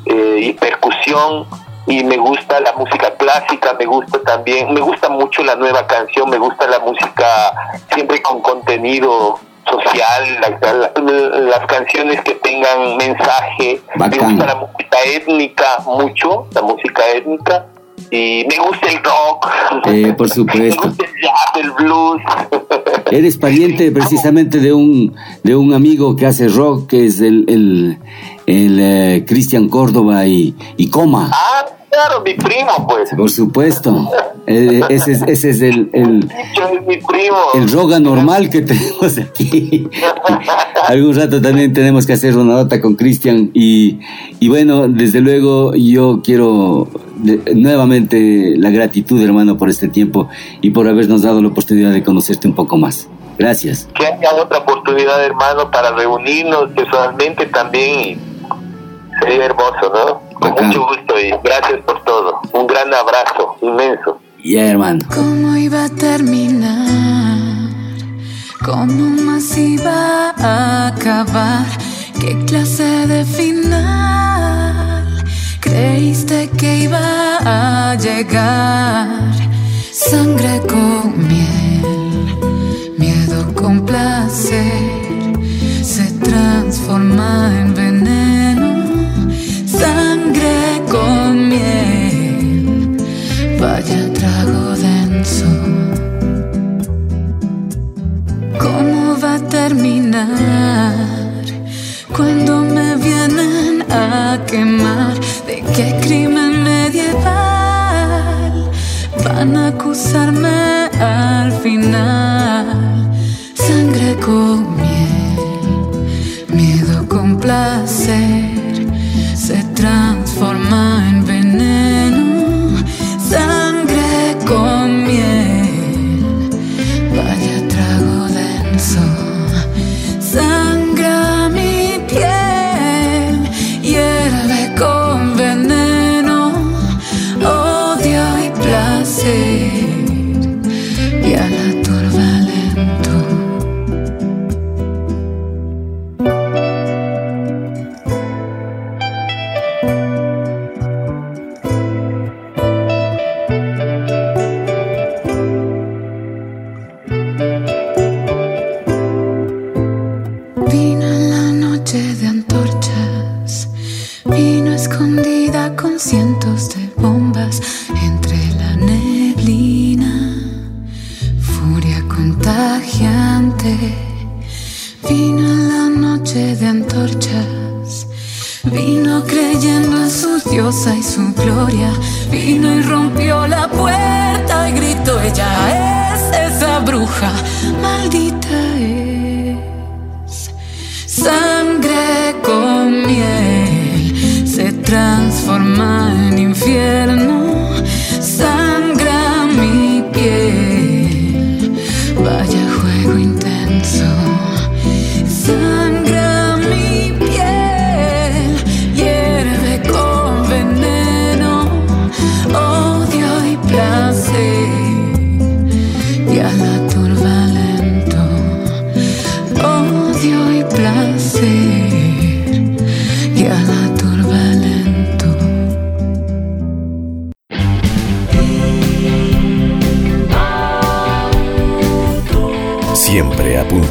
eh, y percusión y me gusta la música clásica, me gusta también, me gusta mucho la nueva canción, me gusta la música siempre con contenido social, las canciones que tengan mensaje, me gusta la música étnica mucho, la música étnica y me gusta el rock. Eh, por <laughs> supuesto. me gusta el jazz, el blues. <laughs> Eres pariente precisamente de un de un amigo que hace rock, que es el, el, el eh, Cristian Córdoba y, y Coma. Ah, claro, mi primo, pues. Por supuesto. Eh, ese, es, ese es el, el, mi primo. el roga normal que <laughs> tenemos aquí. Algún rato también tenemos que hacer una nota con Cristian. Y, y bueno, desde luego yo quiero nuevamente la gratitud, hermano, por este tiempo y por habernos dado la oportunidad de conocerte un poco más. Gracias. Que haya otra oportunidad, hermano, para reunirnos personalmente también. Sería hermoso, ¿no? Con mucho gusto y gracias por todo. Un gran abrazo inmenso. Ya, hermano. ¿Cómo iba a terminar? ¿Cómo más iba a acabar? ¿Qué clase de final? ¿Creíste que iba a llegar? Sangre con miel, miedo con placer, se transforma en veneno. ¿Cómo va a terminar? Cuando me vienen a quemar, ¿de qué crimen medieval van a acusarme al final? Sangre con miel, miedo con placer, se transforma en su gloria, vino y rompió la puerta y gritó, ella es esa bruja, maldita es. Sangre con miel se transforma en infierno.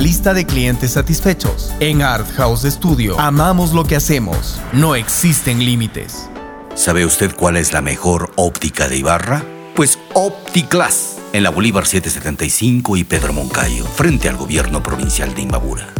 lista de clientes satisfechos. En Art House Studio amamos lo que hacemos. No existen límites. ¿Sabe usted cuál es la mejor óptica de Ibarra? Pues OptiClass en la Bolívar 775 y Pedro Moncayo, frente al gobierno provincial de Imbabura.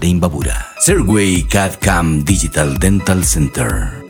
de Imbabura. Serway CAD-CAM Digital Dental Center.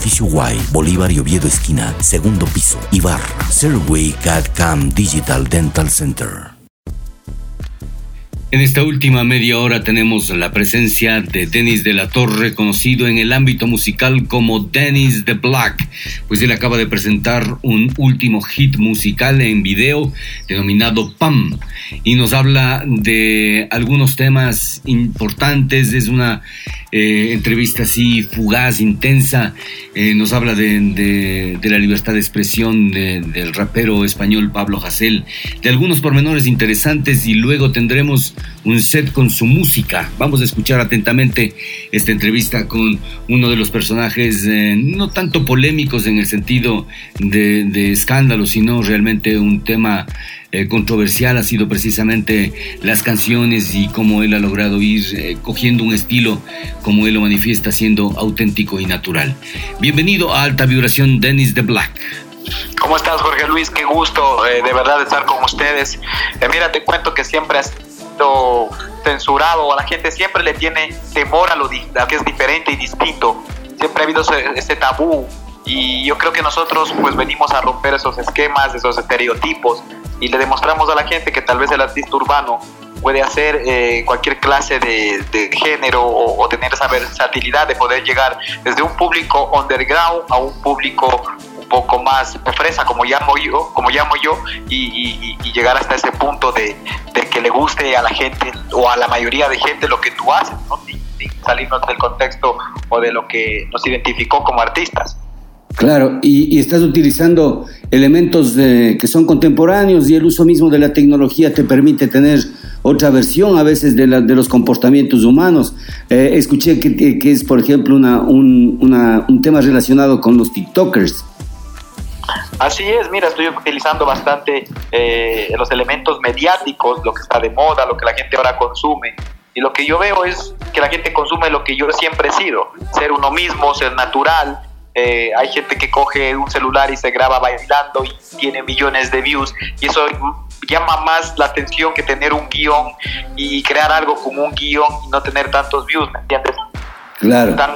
edificio Y, Bolívar y Oviedo esquina, segundo piso, Ibarra, Serway CAD CAM Digital Dental Center. En esta última media hora tenemos la presencia de Dennis de la Torre, conocido en el ámbito musical como Dennis the Black, pues él acaba de presentar un último hit musical en video denominado Pam y nos habla de algunos temas importantes, es una eh, entrevista así fugaz, intensa, eh, nos habla de, la libertad de expresión del rapero español Pablo Hasél, de algunos pormenores interesantes y luego tendremos un set con su música. Vamos a escuchar atentamente esta entrevista con uno de los personajes eh, no tanto polémicos en el sentido de, de escándalo, sino realmente un tema eh, controversial ha sido precisamente las canciones y cómo él ha logrado ir eh, cogiendo un estilo como él lo manifiesta siendo auténtico y natural. Bienvenido a Alta Vibración, Dennis de Black. ¿Cómo estás, Jorge Luis? Qué gusto de verdad estar con ustedes. mira, te cuento que siempre has censurado, a la gente siempre le tiene temor a lo, que es diferente y distinto. Siempre ha habido ese, tabú y yo creo que nosotros pues venimos a romper esos esquemas, esos estereotipos y le demostramos a la gente que tal vez el artista urbano puede hacer eh, cualquier clase de, género o, tener esa versatilidad de poder llegar desde un público underground a un público poco más fresa, como llamo yo, como llamo yo y, llegar hasta ese punto de, que le guste a la gente o a la mayoría de gente lo que tú haces, ¿no? sin, salirnos del contexto o de lo que nos identificó como artistas. Claro, y, estás utilizando elementos que son contemporáneos y el uso mismo de la tecnología te permite tener otra versión a veces de, de los comportamientos humanos. Eh, escuché que, que, es, por ejemplo, una, un, un tema relacionado con los TikTokers. Así es, mira, estoy utilizando bastante eh, los elementos mediáticos, lo que está de moda, lo que la gente ahora consume. Y lo que yo veo es que la gente consume lo que yo siempre he sido, ser uno mismo, ser natural. Eh, hay gente que coge un celular y se graba bailando y tiene millones de views y eso llama más la atención que tener un guion y crear algo con un guion y no tener tantos views, ¿me entiendes? Claro. Tan,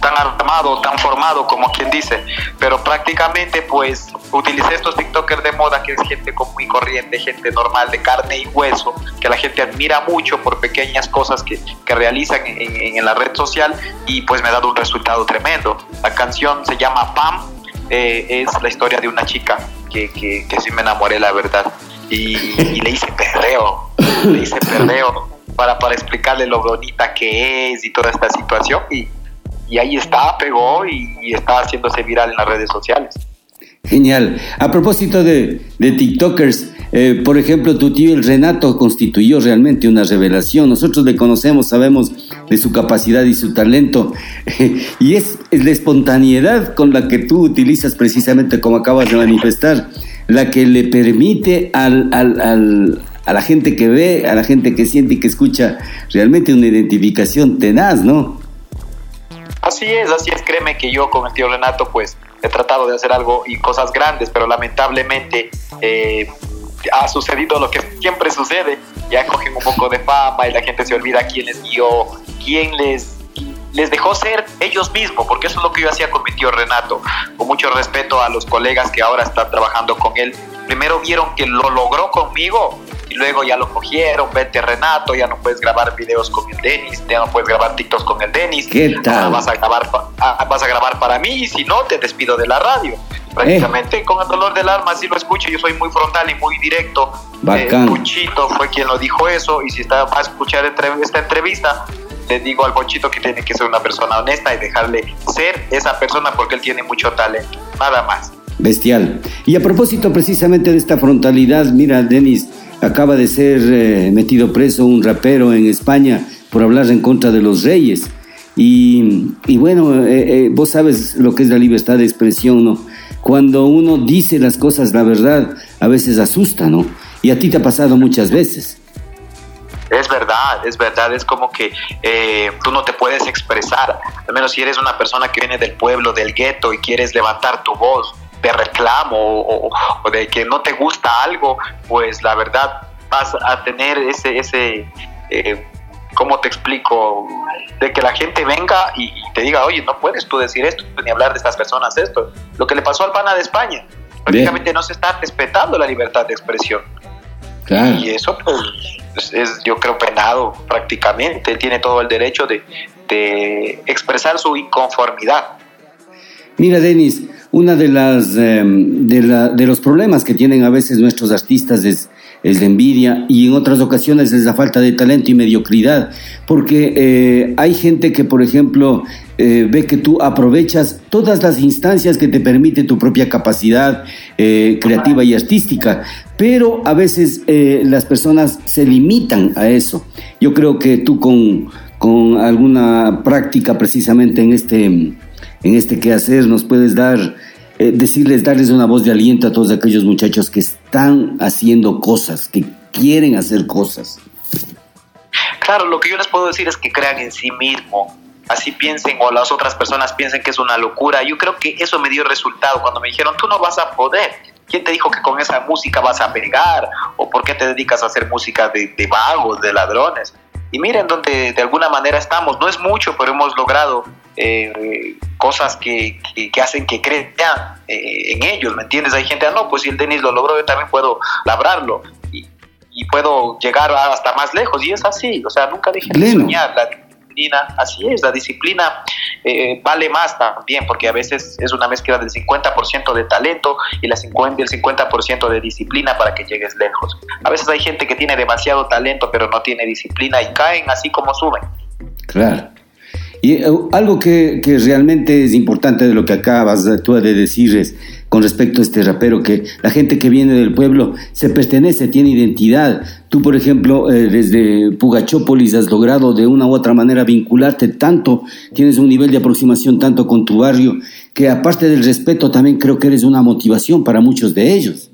tan armado, tan formado, como quien dice. Pero prácticamente, pues, utilicé estos TikTokers de moda, que es gente muy corriente, gente normal, de carne y hueso, que la gente admira mucho por pequeñas cosas que, que realizan en, en, la red social y pues me ha dado un resultado tremendo. La canción se llama Pam, eh, es la historia de una chica que, que, que sí me enamoré, la verdad. Y, le hice perreo, le hice perreo para, para explicarle lo bonita que es y toda esta situación. Y, y ahí está, pegó y, y, está haciéndose viral en las redes sociales. Genial. A propósito de, de TikTokers, eh, por ejemplo, tu tío el Renato constituyó realmente una revelación. Nosotros le conocemos, sabemos de su capacidad y su talento. <laughs> y es, es la espontaneidad con la que tú utilizas precisamente como acabas de manifestar, la que le permite al, al, al a la gente que ve, a la gente que siente y que escucha, realmente una identificación tenaz, ¿no? Así es, así es, créeme que yo con el tío Renato pues he tratado de hacer algo y cosas grandes, pero lamentablemente eh, ha sucedido lo que siempre sucede, ya cogen un poco de fama y la gente se olvida quién les dio, quién les les dejó ser ellos mismos, porque eso es lo que yo hacía con mi tío Renato, con mucho respeto a los colegas que ahora están trabajando con él. Primero vieron que lo logró conmigo y luego ya lo cogieron, vete Renato, ya no puedes grabar videos con el Denis, ya no puedes grabar TikToks con el Denis, ¿Qué tal? vas a grabar vas a grabar para mí y si no te despido de la radio. Prácticamente eh. con el dolor del alma, si lo escucho, yo soy muy frontal y muy directo. Bacán. Eh, Puchito fue quien lo dijo eso y si está va a escuchar esta entrevista, le digo al Ponchito que tiene que ser una persona honesta y dejarle ser esa persona porque él tiene mucho talento, nada más. Bestial. Y a propósito precisamente de esta frontalidad, mira, Denis, acaba de ser eh, metido preso un rapero en España por hablar en contra de los reyes. Y, y bueno, eh, eh, vos sabes lo que es la libertad de expresión, ¿no? Cuando uno dice las cosas, la verdad, a veces asusta, ¿no? Y a ti te ha pasado muchas veces. Es verdad, es verdad, es como que eh, tú no te puedes expresar, al menos si eres una persona que viene del pueblo, del gueto y quieres levantar tu voz de reclamo o, o, de que no te gusta algo, pues la verdad vas a tener ese, ese eh, ¿cómo te explico? De que la gente venga y, y, te diga, oye, no puedes tú decir esto, ni hablar de estas personas esto. Lo que le pasó al pana de España, prácticamente Bien. no se está respetando la libertad de expresión. Claro. Y eso pues es, yo creo penado prácticamente. Él tiene todo el derecho de, de expresar su inconformidad. Mira, Denis, una de las eh, de, la, de, los problemas que tienen a veces nuestros artistas es, es de envidia y en otras ocasiones es la falta de talento y mediocridad, porque eh, hay gente que, por ejemplo, eh, ve que tú aprovechas todas las instancias que te permite tu propia capacidad eh, creativa y artística, pero a veces las personas se limitan a eso. Yo creo que tú con, con alguna práctica precisamente en este, en este quehacer nos puedes dar, eh, decirles, darles una voz de aliento a todos aquellos muchachos que están haciendo cosas, que quieren hacer cosas. Claro, lo que yo les puedo decir es que crean en sí mismos, así piensen o las otras personas piensen que es una locura. Yo creo que eso me dio resultado cuando me dijeron, tú no vas a poder. ¿Quién te dijo que con esa música vas a pegar? ¿O por qué te dedicas a hacer música de, de vagos, de ladrones? Y miren donde de alguna manera estamos. No es mucho, pero hemos logrado eh, cosas que, que, que, hacen que crean eh, en ellos, ¿me entiendes? Hay gente, ah, no, pues si el Denis lo logró, yo también puedo labrarlo. Y, y puedo llegar hasta más lejos. Y es así, o sea, nunca dije de soñar. La, disciplina, así es, la disciplina eh, vale más también, porque a veces es una mezcla del 50% de talento y la 50, el 50% de disciplina para que llegues lejos. A veces hay gente que tiene demasiado talento pero no tiene disciplina y caen así como suben. Claro. Y uh, algo que, que, realmente es importante de lo que acabas tú de decir es con respecto a este rapero, que la gente que viene del pueblo se pertenece, tiene identidad. Tú, por ejemplo, eh, desde Pugachópolis has logrado de una u otra manera vincularte tanto, tienes un nivel de aproximación tanto con tu barrio, que aparte del respeto también creo que eres una motivación para muchos de ellos.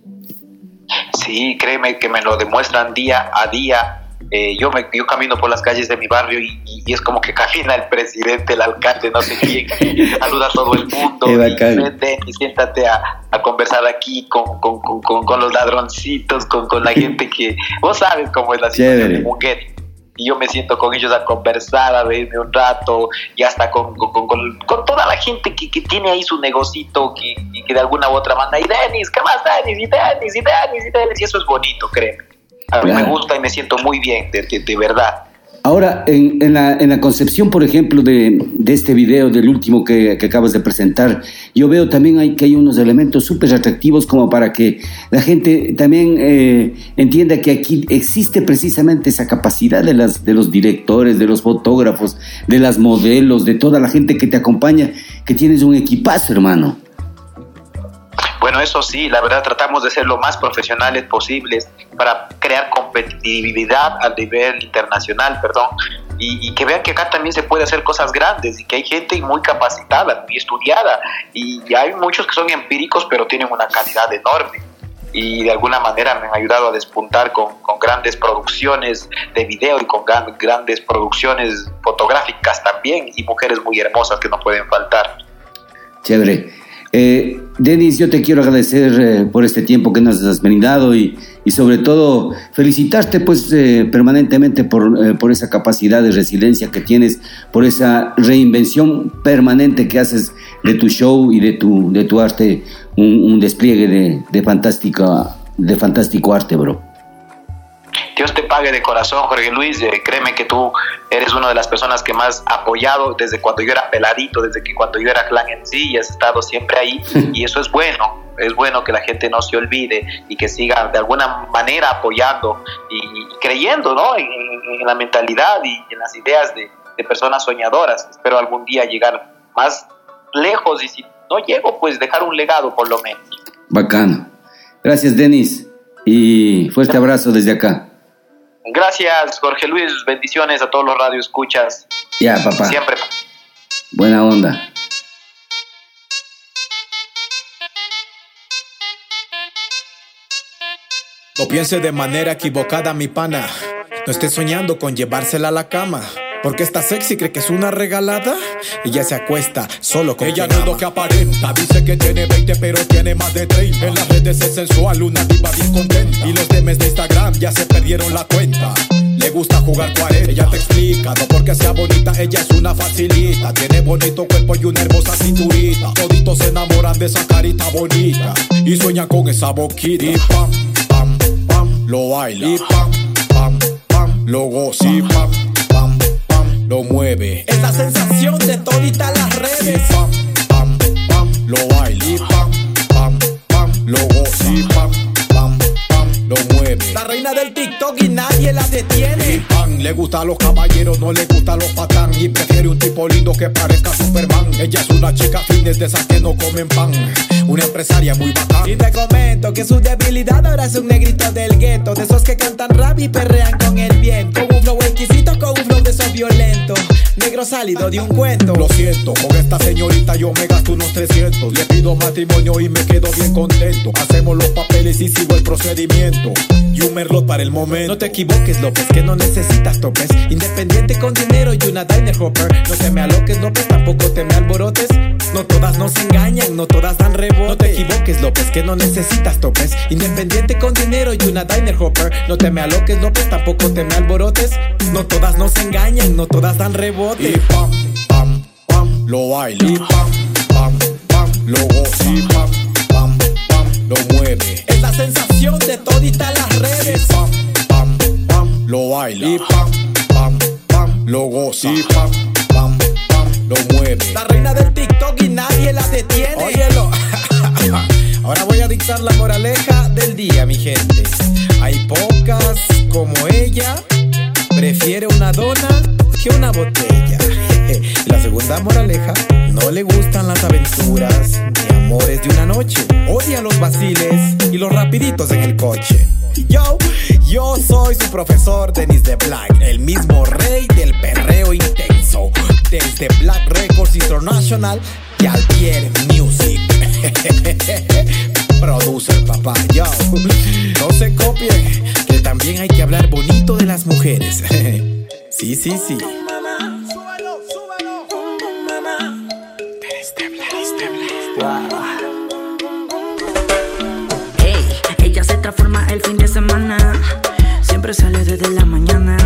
Sí, créeme que me lo demuestran día a día eh, yo, me, yo camino por las calles de mi barrio y, y, es como que camina el presidente, el alcalde, no sé quién, <laughs> saluda a todo el mundo. y, siéntate a, a, conversar aquí con, con, con, con los ladroncitos, con, la <laughs> gente que. Vos sabes cómo es la situación de Munguet y yo me siento con ellos a conversar, a reírme un rato, y hasta con, con, con, con toda la gente que, que, tiene ahí su negocito, que, que de alguna u otra manera, y Denis, ¿qué más Denis? Y Denis, y Denis, y Denis, y eso es bonito, créeme. A mí me gusta y me siento muy bien, de, de, de verdad. Ahora, en, en, la, en, la, concepción, por ejemplo, de, de este video, del último que, que, acabas de presentar, yo veo también hay, que hay unos elementos súper atractivos como para que la gente también eh, entienda que aquí existe precisamente esa capacidad de, las, de los directores, de los fotógrafos, de las modelos, de toda la gente que te acompaña, que tienes un equipazo, hermano. Bueno, eso sí, la verdad tratamos de ser lo más profesionales posibles para crear competitividad a nivel internacional, perdón, y, que vean que acá también se puede hacer cosas grandes y que hay gente muy capacitada, muy estudiada, y, hay muchos que son empíricos pero tienen una calidad enorme y de alguna manera me han ayudado a despuntar con, con grandes producciones de video y con gran, grandes producciones fotográficas también y mujeres muy hermosas que no pueden faltar. Chévere. Eh, Denis, yo te quiero agradecer eh, por este tiempo que nos has brindado y, y sobre todo felicitarte pues eh, permanentemente por, eh, por, esa capacidad de resiliencia que tienes, por esa reinvención permanente que haces de tu show y de tu, de tu arte, un, un despliegue de, de, fantástica, de fantástico arte, bro. Dios te pague de corazón, Jorge Luis. Eh, créeme que tú eres una de las personas que más apoyado desde cuando yo era peladito, desde que cuando yo era clan en sí, y has estado siempre ahí. <laughs> y eso es bueno. Es bueno que la gente no se olvide y que siga de alguna manera apoyando y, creyendo ¿no? En, la mentalidad y en las ideas de, de personas soñadoras. Espero algún día llegar más lejos y si no llego, pues dejar un legado por lo menos. Bacano. Gracias, Denis. Y fuerte abrazo desde acá. Gracias, Jorge Luis. Bendiciones a todos los radioescuchas. Ya, papá. Siempre. Buena onda. No piense de manera equivocada, mi pana. No esté soñando con llevársela a la cama. Porque está sexy, cree que es una regalada. Ella se acuesta solo con Ella no es lo que aparenta. Dice que tiene 20, pero tiene más de 30. En las redes es sensual, una tipa bien contenta. Y los DMs de Instagram ya se perdieron la cuenta. Le gusta jugar 40, ella te explica. No porque sea bonita, ella es una facilita. Tiene bonito cuerpo y una hermosa cinturita. Toditos se enamoran de esa carita bonita. Y sueñan con esa boquita. Y pam, pam, pam, lo baila. Y pam, pam, pam, lo goza. Y pam lo mueve. Es la sensación de todita las redes. pam, pam, pam, lo baila. Y pam, pam, pam, lo goza. Y pam, pam, pam, lo mueve. La reina del TikTok y nadie la detiene. Y pam, le gusta a los caballeros, no le gusta a los patán. Y prefiere un tipo lindo que parezca Superman. Ella es una chica fitness de esas que no comen pan. Una empresaria muy bacán. Y te comento que su debilidad ahora es un negrito del gueto. De esos que cantan rap y perrean con el viento. Con un flow exquisito, con Negro salido de un cuento. Lo siento, con esta señorita yo me gasto unos 300. Le pido matrimonio y me quedo bien contento. Hacemos los papeles y sigo el procedimiento. Y un merlot para el momento. No te equivoques, López, que no necesitas topes. Independiente con dinero y una diner hopper. No te me aloques, López, tampoco te me alborotes. No todas nos engañan, no todas dan rebote. No te equivoques, López, que no necesitas topes. Independiente con dinero y una diner hopper. No te me aloques, López, tampoco te me alborotes. No todas nos engañan, no todas dan rebote. Y pam, pam, pam, lo baila. Y pam, pam, pam, lo goza. Y pam, pam, pam, lo mueve. Es la sensación de todita las redes. Y pam, pam, pam, lo baila. Y pam, pam, pam, lo goza. Y pam, pam, pam, lo mueve. La reina del TikTok y nadie la detiene. Óyelo. <laughs> Ahora voy a dictar la moraleja del día, mi gente. Hay pocas como ella. Prefiere una dona una botella. <laughs> La segunda moraleja, no le gustan las aventuras ni amores de una noche. Odia los vaciles y los rapiditos en el coche. Yo, yo soy su profesor Denis de Black, el mismo rey del perreo intenso. Desde Black Records International y Alpier Music. <laughs> Produce papá, yo. No se copien, que también hay que hablar bonito de las mujeres. <laughs> Sí, sí, sí. Hey, ella se transforma el fin de semana. Siempre sale desde la mañana.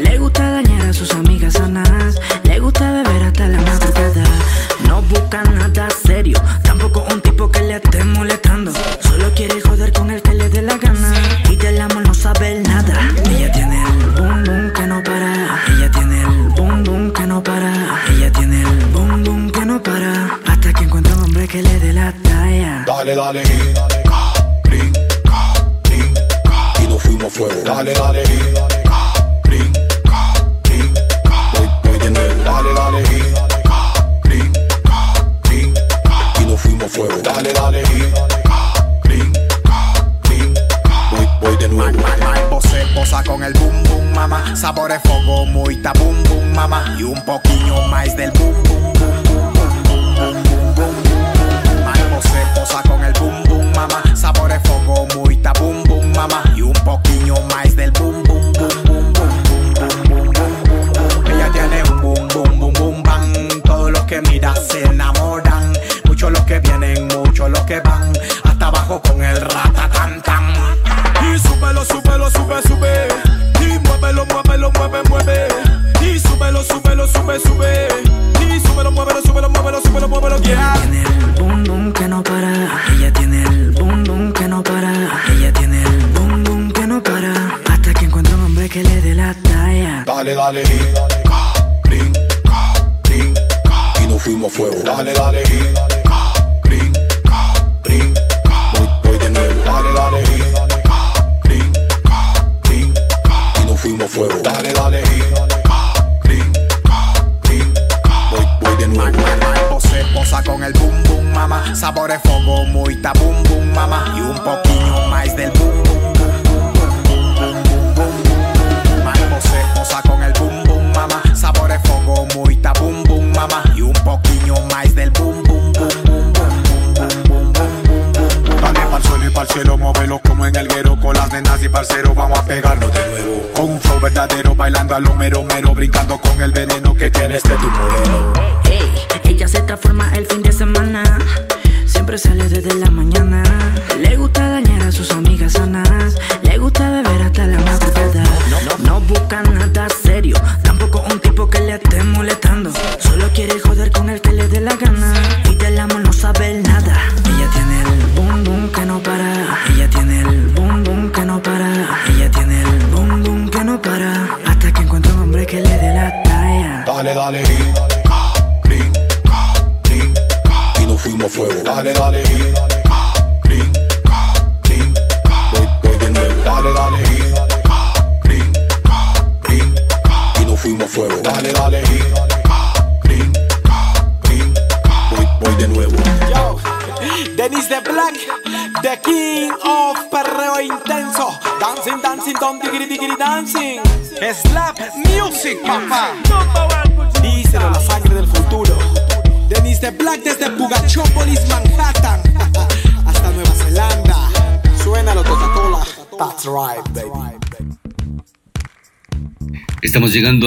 Le gusta dañar a sus amigas sanas. Le gusta beber hasta la madrugada. No busca nada serio. Tampoco un tipo que le Dale, dale, y nos fuimos fuego. Dale, dale, voy de nuevo. Dale, dale, y nos fuimos fuego. Dale, dale, voy, voy de nuevo. Você posa con el boom boom mama Sabores fogo, muita boom boom mama Y un poquillo más del boom boom boom con el boom boom mama Sabores fogo, muita boom boom mama Y un poquillo más del boom boom boom boom boom boom boom boom boom boom Ella tiene un boom boom boom boom bang Todos los que miran se enamoran. Muchos los que vienen, muchos los que van a mero mero Brincando con el veneno que tiene este tu modelo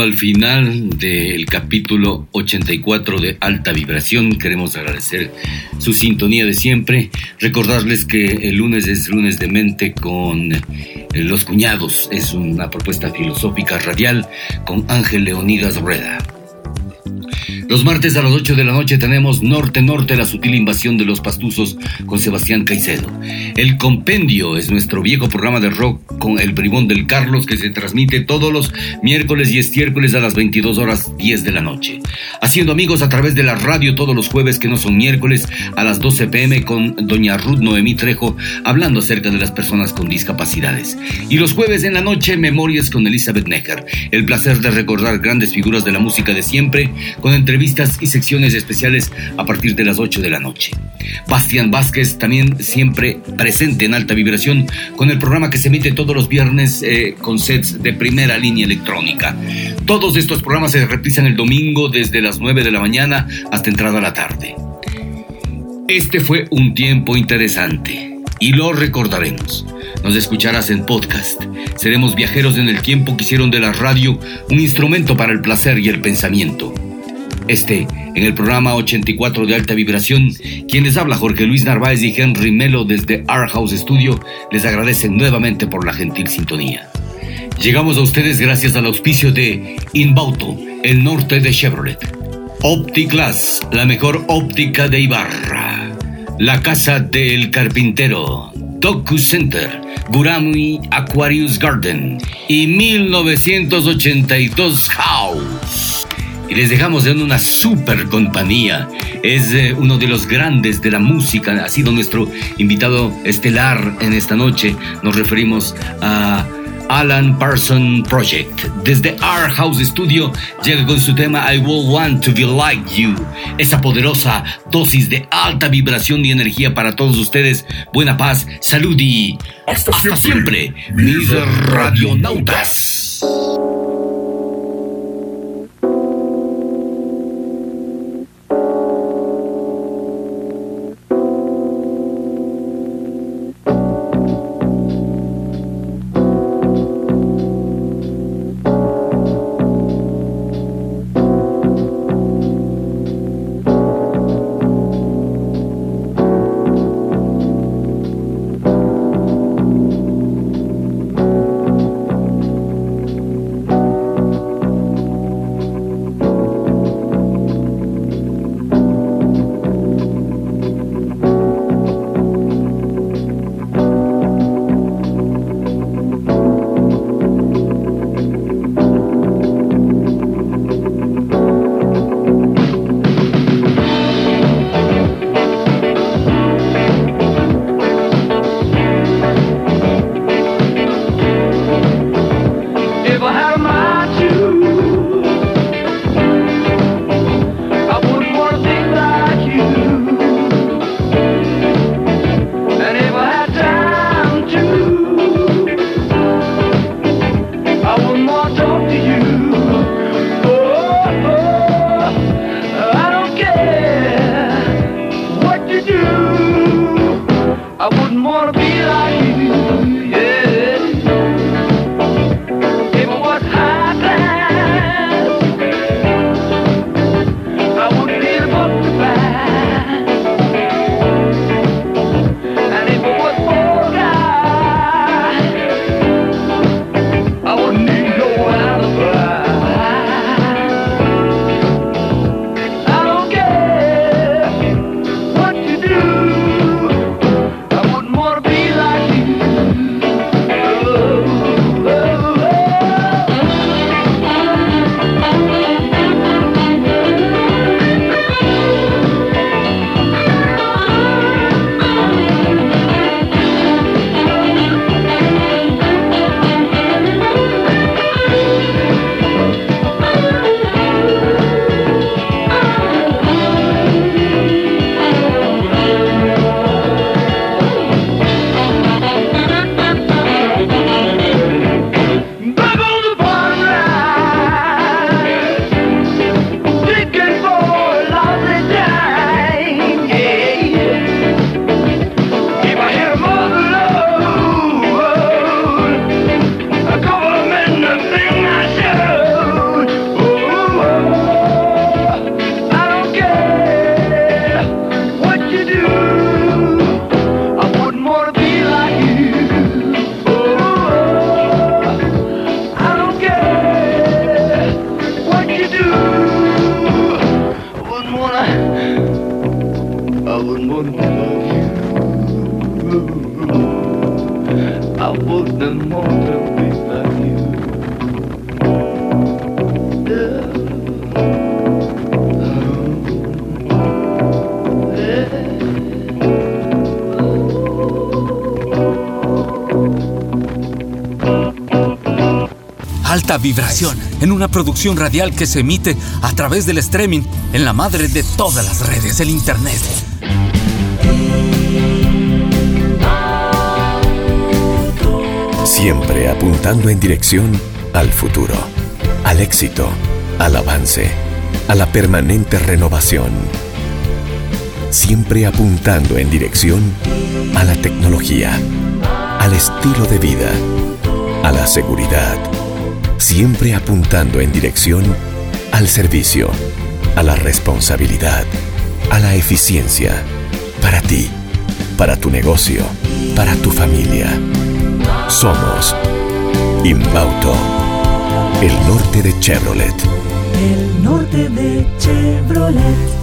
al final del capítulo 84 de Alta Vibración. Queremos agradecer su sintonía de siempre. Recordarles que el lunes es lunes de mente con eh, Los Cuñados. Es una propuesta filosófica radial con Ángel Leonidas Rueda. Los martes a las 8 de la noche tenemos Norte Norte, la sutil invasión de los pastuzos con Sebastián Caicedo. El Compendio es nuestro viejo programa de rock con el bribón del Carlos que se transmite todos los miércoles y estiércoles a las 22 horas 10 de la noche. Haciendo amigos a través de la radio todos los jueves que no son miércoles a las 12 pm con doña Ruth Noemí Trejo hablando acerca de las personas con discapacidades. Y los jueves en la noche Memorias con Elizabeth Necker. El placer de recordar grandes figuras de la música de siempre con entrevistas y secciones especiales a partir de las 8 de la noche. Bastián Vázquez también siempre presente en alta vibración con el programa que se emite todos los viernes eh, con sets de primera línea electrónica. Todos estos programas se reprisan el domingo desde las 9 de la mañana hasta entrada a la tarde. Este fue un tiempo interesante. y lo recordaremos. Nos escucharás en podcast. Seremos viajeros en el tiempo que hicieron de la radio un instrumento para el placer y el pensamiento. Este, en el programa 84 de alta vibración, quienes habla Jorge Luis Narváez y Henry Melo desde Art House Studio, les agradecen nuevamente por la gentil sintonía. Llegamos a ustedes gracias al auspicio de Inbauto, el norte de Chevrolet. Opticlass, la mejor óptica de Ibarra. La Casa del Carpintero. Doku Center. Gurami Aquarius Garden. Y 1982 House. Y les dejamos en una super compañía. Es eh, uno de los grandes de la música. Ha sido nuestro invitado estelar en esta noche. Nos referimos a Alan Parson Project. Desde Our House Studio llega con su tema I Will Want to Be Like You. Esa poderosa dosis de alta vibración y energía para todos ustedes. Buena paz, salud y hasta, siempre, mis radionautas. Alta Vibración, en una producción radial que se emite a través del streaming en la madre de todas las redes, el Internet. Siempre apuntando en dirección al futuro, al éxito, al avance, a la permanente renovación. siempre apuntando en dirección a la tecnología, al estilo de vida, a la seguridad, siempre apuntando en dirección al servicio, a la responsabilidad, a la eficiencia, para ti, para tu negocio, para tu familia. Somos Inbauto, el norte de Chevrolet. El norte de Chevrolet.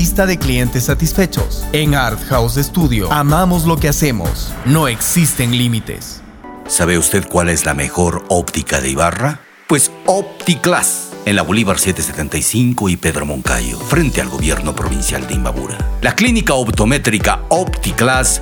lista de clientes satisfechos. En Art House Studio amamos lo que hacemos. No existen límites. ¿Sabe usted cuál es la mejor óptica de Ibarra? Pues OptiClass en la Bolívar 775 y Pedro Moncayo, frente al gobierno provincial de Imbabura. La clínica optométrica OptiClass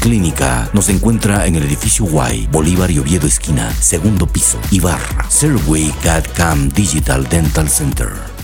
Clínica nos encuentra en el edificio Y, Bolívar y Oviedo esquina, segundo piso, Ibarra, Serway CAD Cam Digital Dental Center.